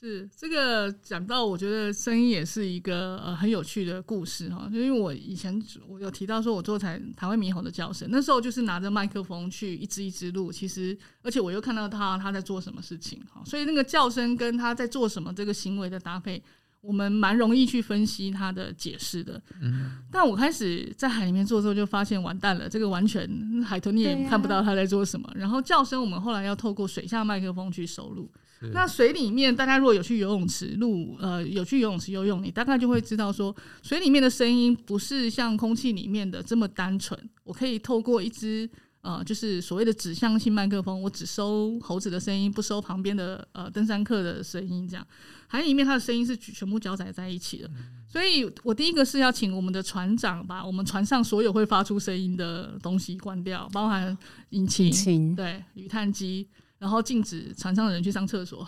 是这个讲到，我觉得声音也是一个呃很有趣的故事哈。就因为我以前我有提到说，我做台台湾猕猴的叫声，那时候就是拿着麦克风去一支一支录，其实而且我又看到他他在做什么事情哈，所以那个叫声跟他在做什么这个行为的搭配，我们蛮容易去分析他的解释的。嗯，但我开始在海里面做之后，就发现完蛋了，这个完全海豚你也看不到他在做什么。然后叫声，我们后来要透过水下麦克风去收录。是那水里面，大家如果有去游泳池录，呃，有去游泳池游泳，你大概就会知道说，水里面的声音不是像空气里面的这么单纯。我可以透过一支呃，就是所谓的指向性麦克风，我只收猴子的声音，不收旁边的呃登山客的声音。这样海里面它的声音是全部交杂在一起的。所以我第一个是要请我们的船长把我们船上所有会发出声音的东西关掉，包含引擎、请对滤碳机。然后禁止船上的人去上厕所，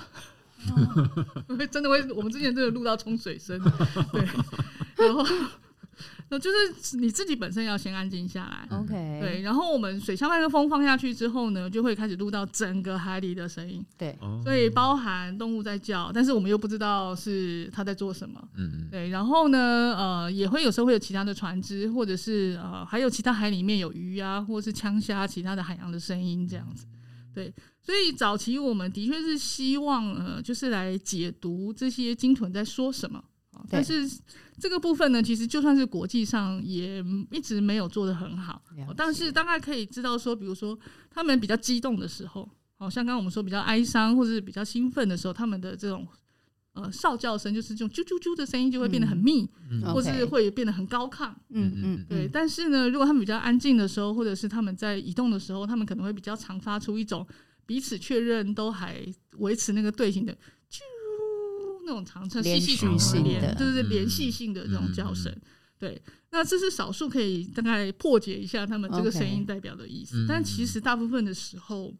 因为 <laughs> 真的会，我们之前真的录到冲水声，<laughs> 对，然后，那就是你自己本身要先安静下来，OK，对，然后我们水下麦克风放下去之后呢，就会开始录到整个海里的声音，对，哦。所以包含动物在叫，但是我们又不知道是它在做什么，嗯嗯。对，然后呢，呃，也会有时候会有其他的船只，或者是呃，还有其他海里面有鱼啊，或者是枪虾，其他的海洋的声音这样子。对，所以早期我们的确是希望呃，就是来解读这些鲸豚在说什么啊。但是这个部分呢，其实就算是国际上也一直没有做得很好。但是大概可以知道说，比如说他们比较激动的时候，好像刚刚我们说比较哀伤或者是比较兴奋的时候，他们的这种呃哨叫声，就是这种啾啾啾的声音就会变得很密，嗯或是会变得很高亢。嗯嗯，对，嗯但是呢，如果他们比较安静的时候，或者是他们在移动的时候，他们可能会比较常发出一种彼此确认都还维持那个队形的啾那种长声细细长连续性连的就是连续性的这种叫声。对，那这是少数可以大概破解一下他们这个声音代表的意思但其实大部分的时候，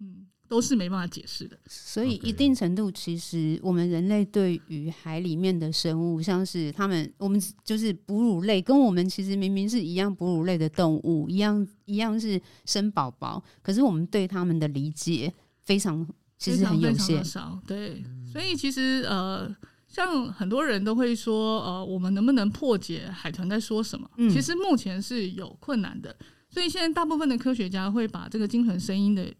嗯，都是没办法解释的。所以一定程度，其实我们人类对于海里面的生物，像是他们，我们就是哺乳类，跟我们其实明明是一样哺乳类的动物，一样一样是生宝宝，可是我们对他们的理解非常其实很有非常非常限。少，对，所以其实呃，像很多人都会说，呃，我们能不能破解海豚在说什么？嗯其实目前是有困难的，所以现在大部分的科学家会把这个鲸豚声音的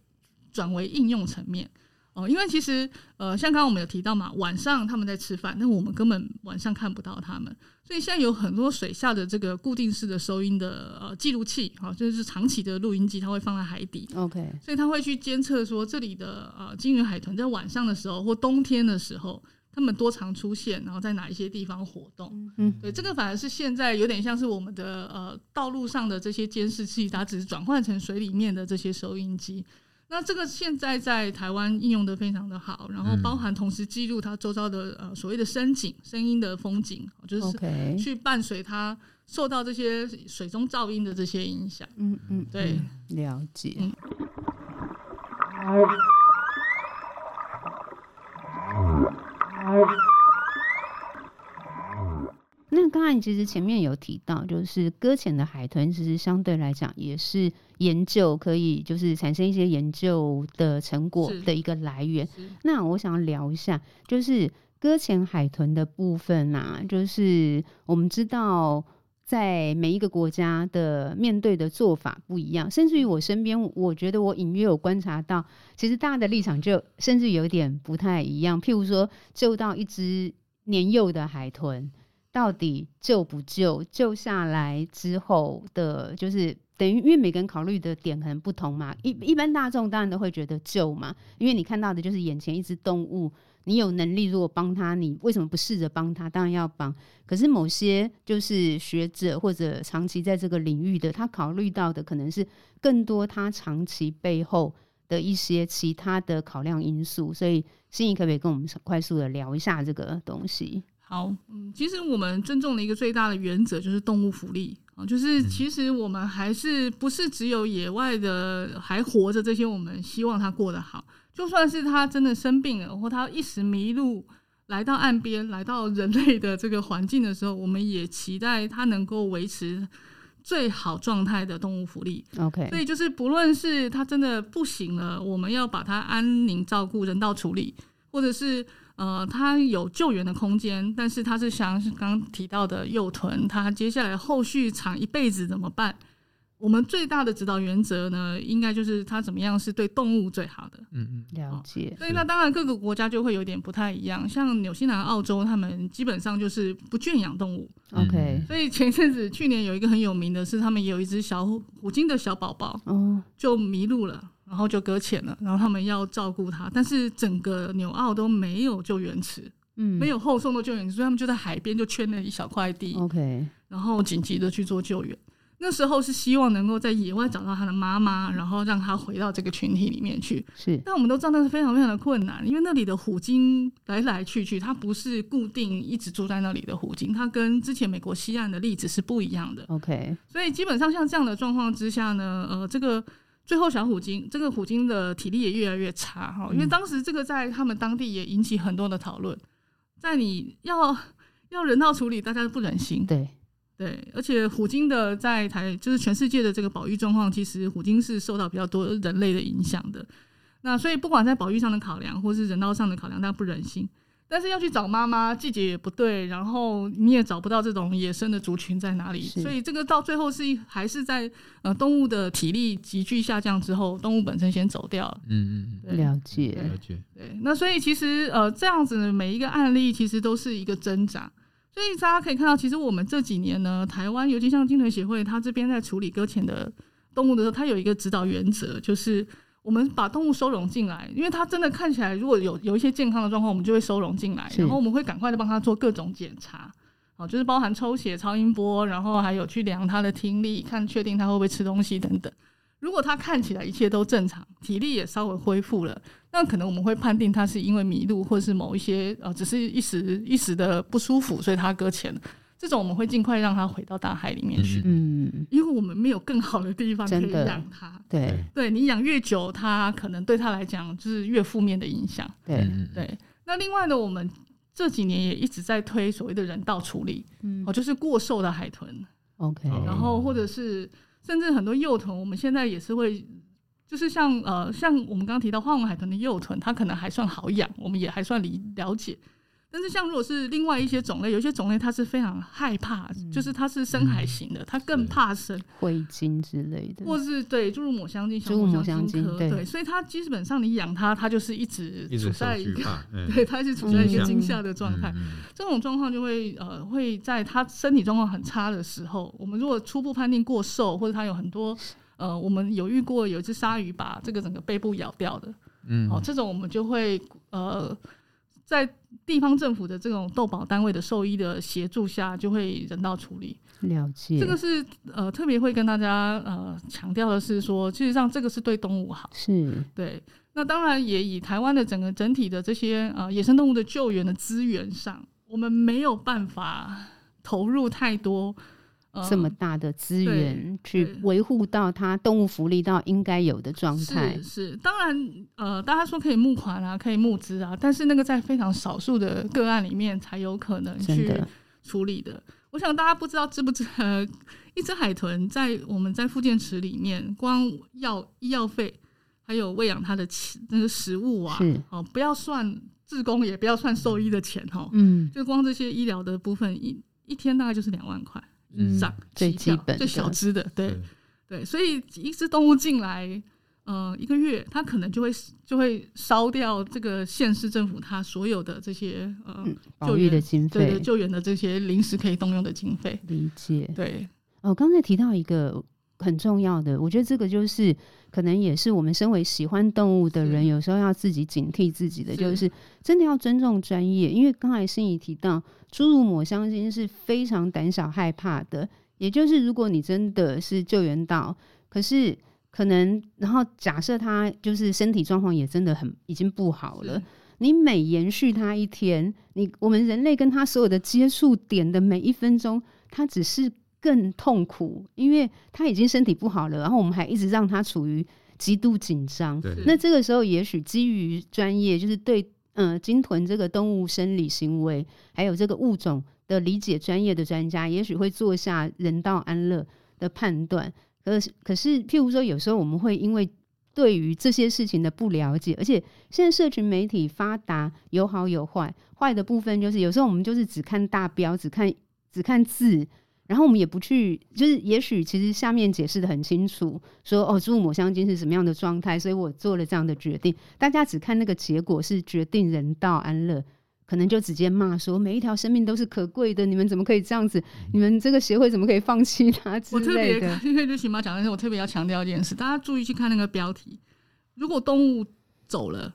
转为应用层面。哦，因为其实呃，像刚刚我们有提到嘛，晚上他们在吃饭，但我们根本晚上看不到他们，所以现在有很多水下的这个固定式的收音的呃记录器，哈、哦，就是长期的录音机，它会放在海底。OK，所以它会去监测说这里的呃鲸鱼海豚在晚上的时候或冬天的时候，它们多常出现，然后在哪一些地方活动。嗯，对，这个反而是现在有点像是我们的呃道路上的这些监视器，它只是转换成水里面的这些收音机。那这个现在在台湾应用的非常的好，然后包含同时记录它周遭的呃所谓的声景、声音的风景，就是去伴随它受到这些水中噪音的这些影响。嗯嗯，对，了解。嗯其实前面有提到，就是搁浅的海豚，其实相对来讲也是研究可以就是产生一些研究的成果的一个来源。那我想要聊一下，就是搁浅海豚的部分啊，就是我们知道在每一个国家的面对的做法不一样，甚至于我身边，我觉得我隐约有观察到，其实大家的立场就甚至有点不太一样。譬如说，救到一只年幼的海豚。到底救不救？救下来之后的，就是等于因为每个人考虑的点可能不同嘛。一一般大众当然都会觉得救嘛，因为你看到的就是眼前一只动物，你有能力如果帮他，你为什么不试着帮他？当然要帮。可是某些就是学者或者长期在这个领域的，他考虑到的可能是更多他长期背后的一些其他的考量因素。所以心仪可不可以跟我们快速的聊一下这个东西？好，嗯，其实我们尊重的一个最大的原则就是动物福利啊，就是其实我们还是不是只有野外的还活着这些，我们希望它过得好，就算是它真的生病了，或它一时迷路来到岸边，来到人类的这个环境的时候，我们也期待它能够维持最好状态的动物福利。OK，所以就是不论是它真的不行了，我们要把它安宁照顾、人道处理，或者是。呃，它有救援的空间，但是它是像刚刚提到的幼豚，它接下来后续长一辈子怎么办？我们最大的指导原则呢，应该就是它怎么样是对动物最好的。嗯嗯，了解。所以那当然各个国家就会有点不太一样，像纽西兰、澳洲，他们基本上就是不圈养动物。OK。所以前阵子，去年有一个很有名的是，他们有一只小虎鲸的小宝宝，哦，就迷路了。然后就搁浅了，然后他们要照顾它，但是整个纽澳都没有救援池，嗯，没有后送的救援池，所以他们就在海边就圈了一小块地，OK，然后紧急的去做救援。那时候是希望能够在野外找到他的妈妈，然后让他回到这个群体里面去。是，但我们都知道那是非常非常的困难，因为那里的虎鲸来来去去，它不是固定一直住在那里的虎鲸，它跟之前美国西岸的例子是不一样的。OK，所以基本上像这样的状况之下呢，呃，这个。最后，小虎鲸这个虎鲸的体力也越来越差哈，因为当时这个在他们当地也引起很多的讨论。在你要要人道处理，大家都不忍心。对对，而且虎鲸的在台就是全世界的这个保育状况，其实虎鲸是受到比较多人类的影响的。那所以不管在保育上的考量，或是人道上的考量，大家不忍心。但是要去找妈妈，季节也不对，然后你也找不到这种野生的族群在哪里，所以这个到最后是还是在呃动物的体力急剧下降之后，动物本身先走掉了。嗯嗯，了解了解。对，那所以其实呃这样子的每一个案例其实都是一个挣扎，所以大家可以看到，其实我们这几年呢，台湾尤其像金豚协会，它这边在处理搁浅的动物的时候，它有一个指导原则，就是。我们把动物收容进来，因为它真的看起来如果有有一些健康的状况，我们就会收容进来，然后我们会赶快的帮它做各种检查，哦，就是包含抽血、超音波，然后还有去量它的听力，看确定它会不会吃东西等等。如果它看起来一切都正常，体力也稍微恢复了，那可能我们会判定它是因为迷路，或是某一些呃，只是一时一时的不舒服，所以它搁浅了。这种我们会尽快让它回到大海里面去，嗯，因为我们没有更好的地方可以养它，对，对你养越久，它可能对它来讲就是越负面的影响，对。对。那另外呢，我们这几年也一直在推所谓的人道处理，嗯，哦，就是过瘦的海豚，OK，然后或者是甚至很多幼豚，我们现在也是会就是像呃，像我们刚刚提到花纹海豚的幼豚，它可能还算好养，我们也还算理了解。但是像如果是另外一些种类，有些种类它是非常害怕，嗯、就是它是深海型的，嗯、它更怕生灰鲸之类的，或是对诸如抹香鲸、小诸如抹香鲸对，对，所以它基本上你养它，它就是一直处在一个，<laughs> 嗯、对，它一直处在一个惊吓的状态。嗯、这种状况就会呃会在它身体状况很差的时候，我们如果初步判定过瘦，或者它有很多呃，我们有遇过有一只鲨鱼把这个整个背部咬掉的，嗯，哦，这种我们就会呃。在地方政府的这种豆保单位的兽医的协助下，就会人道处理。了解，这个是呃特别会跟大家呃强调的是说，其实上这个是对动物好。是对。那当然也以台湾的整个整体的这些呃野生动物的救援的资源上，我们没有办法投入太多。这么大的资源去维护到它动物福利到应该有的状态，是是。当然，呃，大家说可以募款啊，可以募资啊，但是那个在非常少数的个案里面才有可能去处理的。的我想大家不知道知不知道，呃，<laughs> 一只海豚在我们在附件池里面，光药医药费还有喂养它的那个食物啊，哦，不要算自工，也不要算兽医的钱哈，嗯，就光这些医疗的部分，一一天大概就是两万块。嗯，最基本、最小只的，对对，所以一只动物进来，呃，一个月它可能就会就会烧掉这个县市政府它所有的这些呃救援的经费，对对，救援的这些临时可以动用的经费。理解，对。哦，刚才提到一个很重要的，我觉得这个就是可能也是我们身为喜欢动物的人，有时候要自己警惕自己的，就是。真的要尊重专业，因为刚才心怡提到。侏儒抹香鲸是非常胆小害怕的，也就是如果你真的是救援到，可是可能，然后假设他就是身体状况也真的很已经不好了，你每延续他一天，你我们人类跟他所有的接触点的每一分钟，他只是更痛苦，因为他已经身体不好了，然后我们还一直让他处于极度紧张。那这个时候，也许基于专业，就是对。嗯，鲸豚这个动物生理行为，还有这个物种的理解，专业的专家也许会做下人道安乐的判断。可是，可是，譬如说，有时候我们会因为对于这些事情的不了解，而且现在社群媒体发达，有好有坏。坏的部分就是有时候我们就是只看大标，只看只看字。然后我们也不去，就是也许其实下面解释得很清楚，说哦，诸如抹香鲸是什么样的状态，所以我做了这样的决定。大家只看那个结果是决定人道安乐，可能就直接骂说每一条生命都是可贵的，你们怎么可以这样子？你们这个协会怎么可以放弃它之类的？我特别因为就荨麻讲的是，我特别要强调一件事，大家注意去看那个标题，如果动物走了。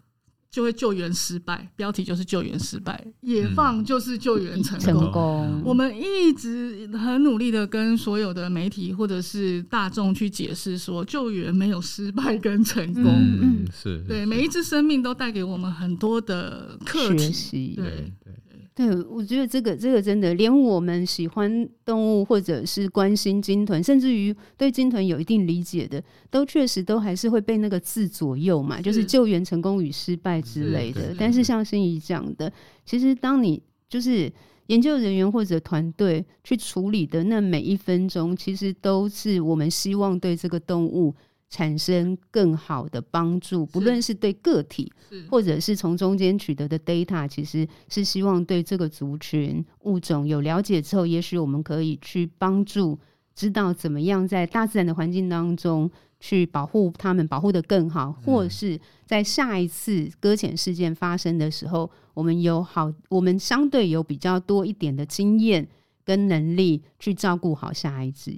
就会救援失败，标题就是救援失败，野放就是救援成功。成功。我们一直很努力的跟所有的媒体或者是大众去解释说，救援没有失败跟成功。嗯，嗯是，是。对，每一只生命都带给我们很多的课题。对。对，我觉得这个这个真的，连我们喜欢动物或者是关心鲸豚，甚至于对鲸豚有一定理解的，都确实都还是会被那个字左右嘛，是就是救援成功与失败之类的。但是像心怡讲的，其实当你就是研究人员或者团队去处理的那每一分钟，其实都是我们希望对这个动物。产生更好的帮助，不论是对个体，或者是从中间取得的 data，其实是希望对这个族群物种有了解之后，也许我们可以去帮助，知道怎么样在大自然的环境当中去保护它们，保护的更好，或是在下一次搁浅事件发生的时候，我们有好，我们相对有比较多一点的经验跟能力去照顾好下一只。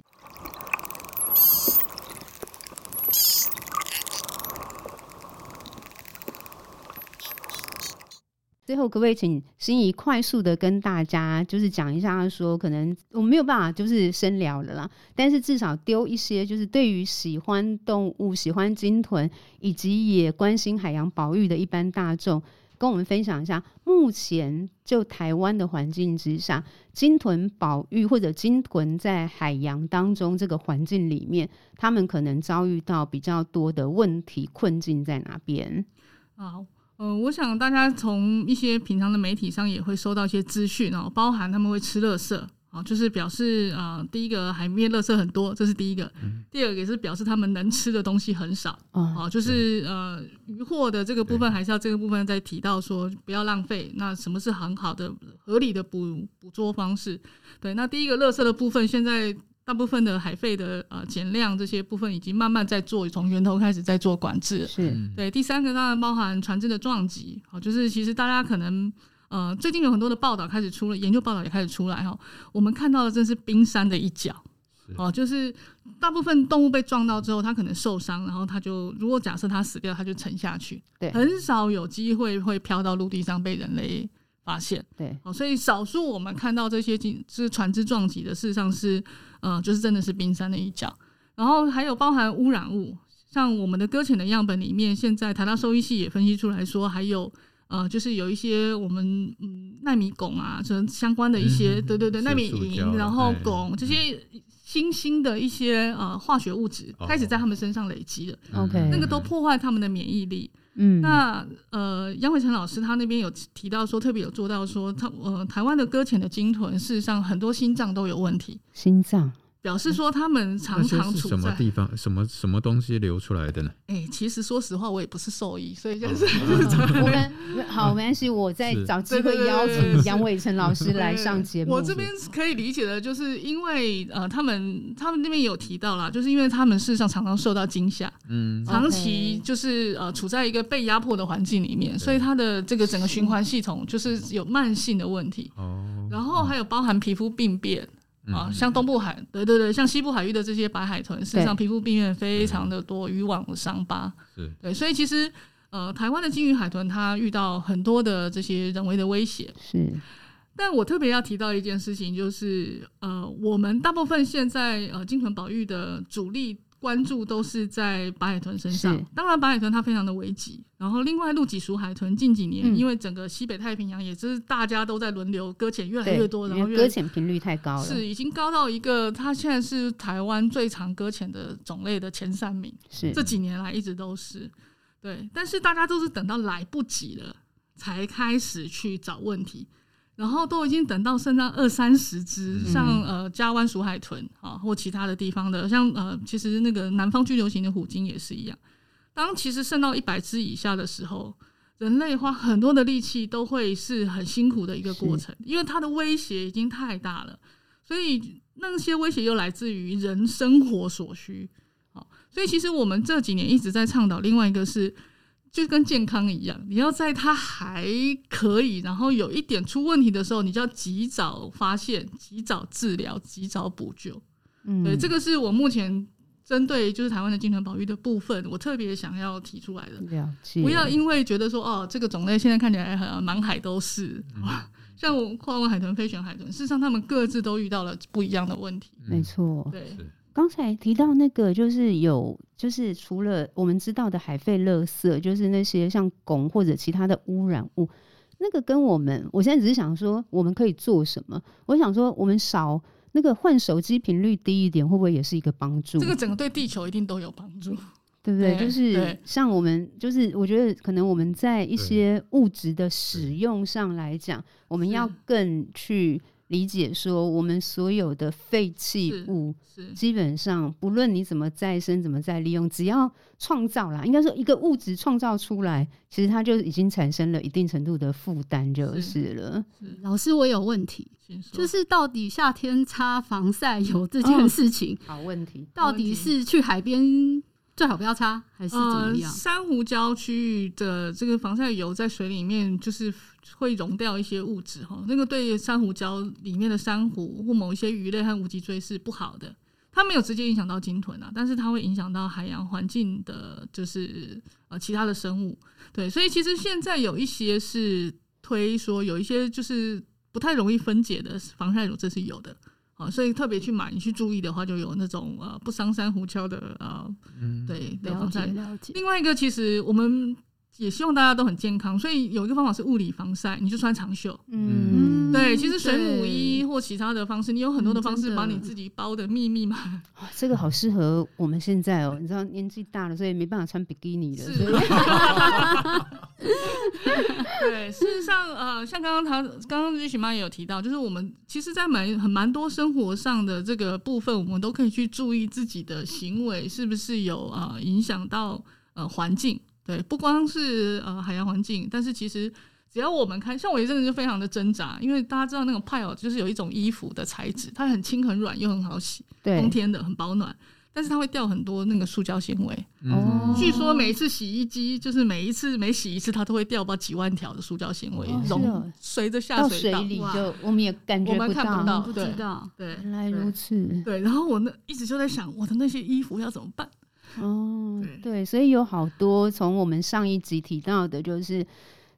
最后，可不可以请心怡快速的跟大家就是讲一下，说可能我没有办法就是深聊了啦，但是至少丢一些就是对于喜欢动物、喜欢鲸豚以及也关心海洋保育的一般大众，跟我们分享一下，目前就台湾的环境之下，鲸豚保育或者鲸豚在海洋当中这个环境里面，他们可能遭遇到比较多的问题困境在哪边？好。嗯、呃，我想大家从一些平常的媒体上也会收到一些资讯哦，包含他们会吃垃圾啊，就是表示啊、呃，第一个海面垃圾很多，这是第一个；嗯、第二个也是表示他们能吃的东西很少。哦、啊，就是呃，渔获的这个部分还是要这个部分再提到说不要浪费。那什么是很好的合理的捕捕捉方式？对，那第一个垃圾的部分，现在大部分的海费的呃减量这些部分已经慢慢在做，从源头开始在做管制。是对。第三个当然包含船只的撞击，好，就是其实大家可能。呃，最近有很多的报道开始出了，研究报道也开始出来哈。我们看到的真是冰山的一角，哦，就是大部分动物被撞到之后，它可能受伤，然后它就如果假设它死掉，它就沉下去，对，很少有机会会飘到陆地上被人类发现，对，哦，所以少数我们看到这些是船只撞击的，事实上是呃，就是真的是冰山的一角。然后还有包含污染物，像我们的搁浅的样本里面，现在台大兽医系也分析出来说，还有。呃，就是有一些我们嗯纳米汞啊，这相关的一些，嗯、对对对，纳米银，然后汞这些新兴的一些呃化学物质、哦、开始在他们身上累积了。OK，那个都破坏他们的免疫力。嗯，那呃杨伟成老师他那边有提到说，特别有做到说，他呃台湾的搁浅的鲸豚，事实上很多心脏都有问题。心脏。表示说他们常常处在什么地方，什么什么东西流出来的呢？哎、欸，其实说实话，我也不是兽医，所以就是、哦、<laughs> 我们好没关系，我再找机会邀请杨伟成老师来上节目。我这边可以理解的，就是因为呃，他们他们那边有提到啦，就是因为他们事实上常常受到惊吓，嗯，长期就是呃处在一个被压迫的环境里面，所以他的这个整个循环系统就是有慢性的问题。哦，然后还有包含皮肤病变。啊，像东部海，对对对，像西部海域的这些白海豚，事实上皮肤病变非常的多，渔网的伤疤，对，所以其实呃，台湾的鲸鱼海豚它遇到很多的这些人为的威胁，是。但我特别要提到一件事情，就是呃，我们大部分现在呃鲸豚保育的主力。关注都是在白海豚身上，当然白海豚它非常的危急。然后另外露脊鼠海豚近几年，因为整个西北太平洋也是大家都在轮流搁浅越来越多，然后搁浅频率太高了，是已经高到一个它现在是台湾最常搁浅的种类的前三名，是。这几年来一直都是。对，但是大家都是等到来不及了才开始去找问题。然后都已经等到剩下二三十只，像呃加湾鼠海豚啊，或其他的地方的，像呃其实那个南方巨流型的虎鲸也是一样。当其实剩到一百只以下的时候，人类花很多的力气都会是很辛苦的一个过程，因为它的威胁已经太大了。所以那些威胁又来自于人生活所需。好，所以其实我们这几年一直在倡导另外一个是。就跟健康一样，你要在它还可以，然后有一点出问题的时候，你就要及早发现、及早治疗、及早补救。嗯，对，这个是我目前针对就是台湾的金豚保育的部分，我特别想要提出来的。了解。不要因为觉得说哦，这个种类现在看起来很满海都是，嗯、像我跨湾海豚、飞旋海豚，事实上他们各自都遇到了不一样的问题。没错，对。刚才提到那个，就是有，就是除了我们知道的海废垃圾，就是那些像汞或者其他的污染物，那个跟我们，我现在只是想说，我们可以做什么？我想说，我们少那个换手机频率低一点，会不会也是一个帮助？这个整个对地球一定都有帮助，对不对？对就是像我们，就是我觉得可能我们在一些物质的使用上来讲，我们要更去。理解说，我们所有的废弃物，基本上不论你怎么再生、怎么再利用，只要创造啦，应该说一个物质创造出来，其实它就已经产生了一定程度的负担，就是了。老师，我有问题，就是到底夏天擦防晒油这件事情，哦，好问题，到底是去海边？最好不要擦，还是怎么样？呃、珊瑚礁区域的这个防晒油在水里面就是会溶掉一些物质哈，那个对珊瑚礁里面的珊瑚或某一些鱼类和无脊椎是不好的。它没有直接影响到鲸豚啊，但是它会影响到海洋环境的，就是呃其他的生物。对，所以其实现在有一些是推说有一些就是不太容易分解的防晒乳，这是有的。啊，所以特别去买，你去注意的话，就有那种呃不伤珊瑚礁的呃，嗯、对，的防晒。另外一个，其实我们也希望大家都很健康，所以有一个方法是物理防晒，你就穿长袖。嗯，对，其实水母衣或其他的方式，你有很多的方式把你自己包的密密麻麻。这个好适合我们现在哦，你知道年纪大了，所以没办法穿比基尼了。是。<laughs> 对，事实上，呃，像刚刚他刚刚瑞雪妈也有提到，就是我们其实，在蛮很蛮多生活上的这个部分，我们都可以去注意自己的行为是不是有啊、呃、影响到呃环境。对，不光是呃海洋环境，但是其实只要我们看，像我一阵子就非常的挣扎，因为大家知道那种 pile 就是有一种衣服的材质，它很轻很软又很好洗，对，冬天的很保暖，但是它会掉很多那个塑胶纤维。哦，据说每一次洗衣机就是每一次每洗一次，它都会掉把几万条的塑胶纤维，溶随着下水道到水里就我们也感觉我们看不到，不知道，对，原来如此。对，然后我那一直就在想，我的那些衣服要怎么办？哦，对，所以有好多从我们上一集提到的，就是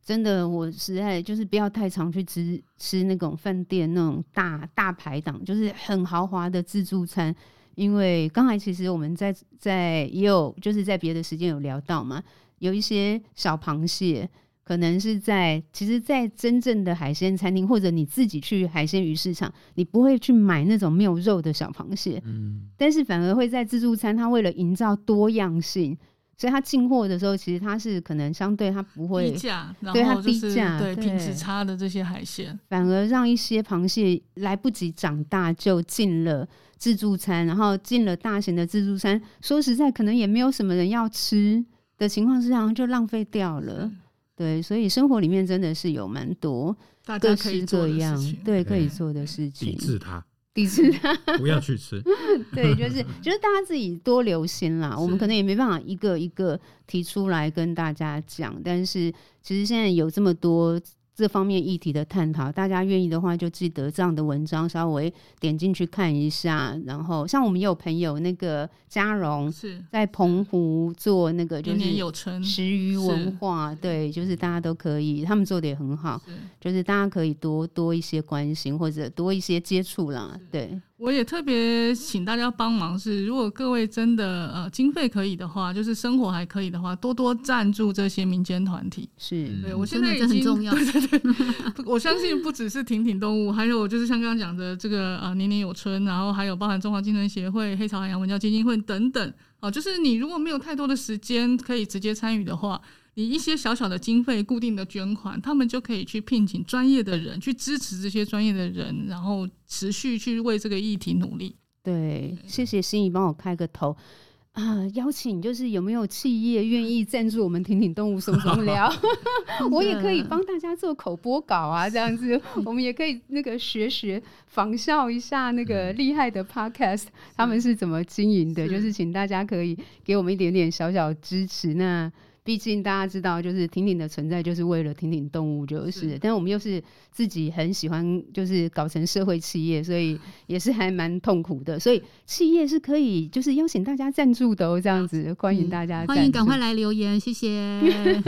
真的，我实在就是不要太常去吃吃那种饭店那种大大排档，就是很豪华的自助餐。因为刚才其实我们在在也有就是在别的时间有聊到嘛，有一些小螃蟹。可能是在，其实，在真正的海鲜餐厅，或者你自己去海鲜鱼市场，你不会去买那种没有肉的小螃蟹，嗯，但是反而会在自助餐，它为了营造多样性，所以它进货的时候，其实它是可能相对它不会低价，对它低价，对品质差的这些海鲜，反而让一些螃蟹来不及长大就进了自助餐，然后进了大型的自助餐，说实在，可能也没有什么人要吃的情况之下，就浪费掉了。对，所以生活里面真的是有蛮多各式各样对可以做的事情，抵制它，抵制它，<laughs> 不要去吃。对，就是就是大家自己多留心啦。<laughs> 我们可能也没办法一个一个提出来跟大家讲，但是其实现在有这么多。这方面议题的探讨，大家愿意的话，就记得这样的文章稍微点进去看一下。然后，像我们也有朋友那个嘉荣是在澎湖做那个，就是食鱼文化，对，就是大家都可以，他们做的也很好，就是大家可以多多一些关心或者多一些接触啦，对。我也特别请大家帮忙，是如果各位真的呃经费可以的话，就是生活还可以的话，多多赞助这些民间团体。是，对我现在已经很重要。对对对，我相信不只是挺挺动物，还有就是像刚刚讲的这个呃年年有春，然后还有包含中华精神协会、黑潮海洋文教基金会等等。啊，就是你如果没有太多的时间可以直接参与的话。你一些小小的经费、固定的捐款，他们就可以去聘请专业的人去支持这些专业的人，然后持续去为这个议题努力。对，谢谢心怡帮我开个头啊！邀请就是有没有企业愿意赞助我们挺挺动物什么什么聊？<laughs> <laughs> 我也可以帮大家做口播稿啊，这样子 <laughs> 我们也可以那个学学仿效一下那个厉害的 podcast，他们是怎么经营的？就是请大家可以给我们一点点小小支持。那。毕竟大家知道，就是婷婷的存在，就是为了婷婷动物，就是。是但我们又是自己很喜欢，就是搞成社会企业，所以 <laughs> 也是还蛮痛苦的。所以企业是可以，就是邀请大家赞助的哦，这样子欢迎大家、嗯。欢迎赶快来留言，谢谢。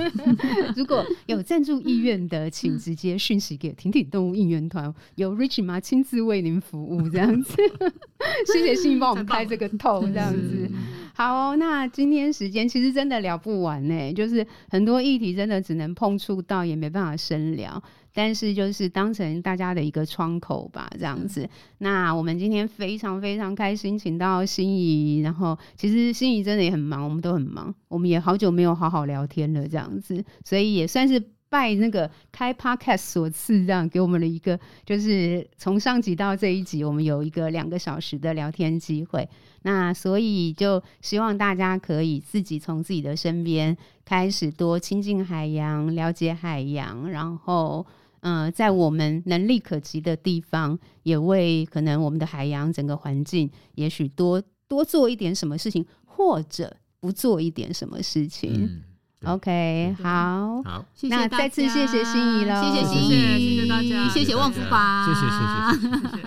<laughs> 如果有赞助意愿的，请直接讯息给婷婷动物应援团，由 Rich 妈亲自为您服务，这样子。<laughs> 谢谢心怡帮我们开这个头，这样子。好哦，那今天时间其实真的聊不完呢，就是很多议题真的只能碰触到，也没办法深聊。但是就是当成大家的一个窗口吧，这样子。那我们今天非常非常开心，请到心仪。然后其实心仪真的也很忙，我们都很忙，我们也好久没有好好聊天了，这样子。所以也算是。拜那个开 podcast 所赐，这样给我们的一个，就是从上集到这一集，我们有一个两个小时的聊天机会。那所以就希望大家可以自己从自己的身边开始多亲近海洋，了解海洋，然后嗯、呃，在我们能力可及的地方，也为可能我们的海洋整个环境，也许多多做一点什么事情，或者不做一点什么事情。嗯 OK，好，好，那再次谢谢心怡了，谢谢心怡，谢谢。大家，谢谢旺福爸，谢谢谢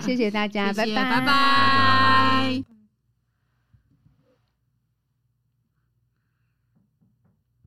谢谢谢，谢谢大家，拜拜，拜拜。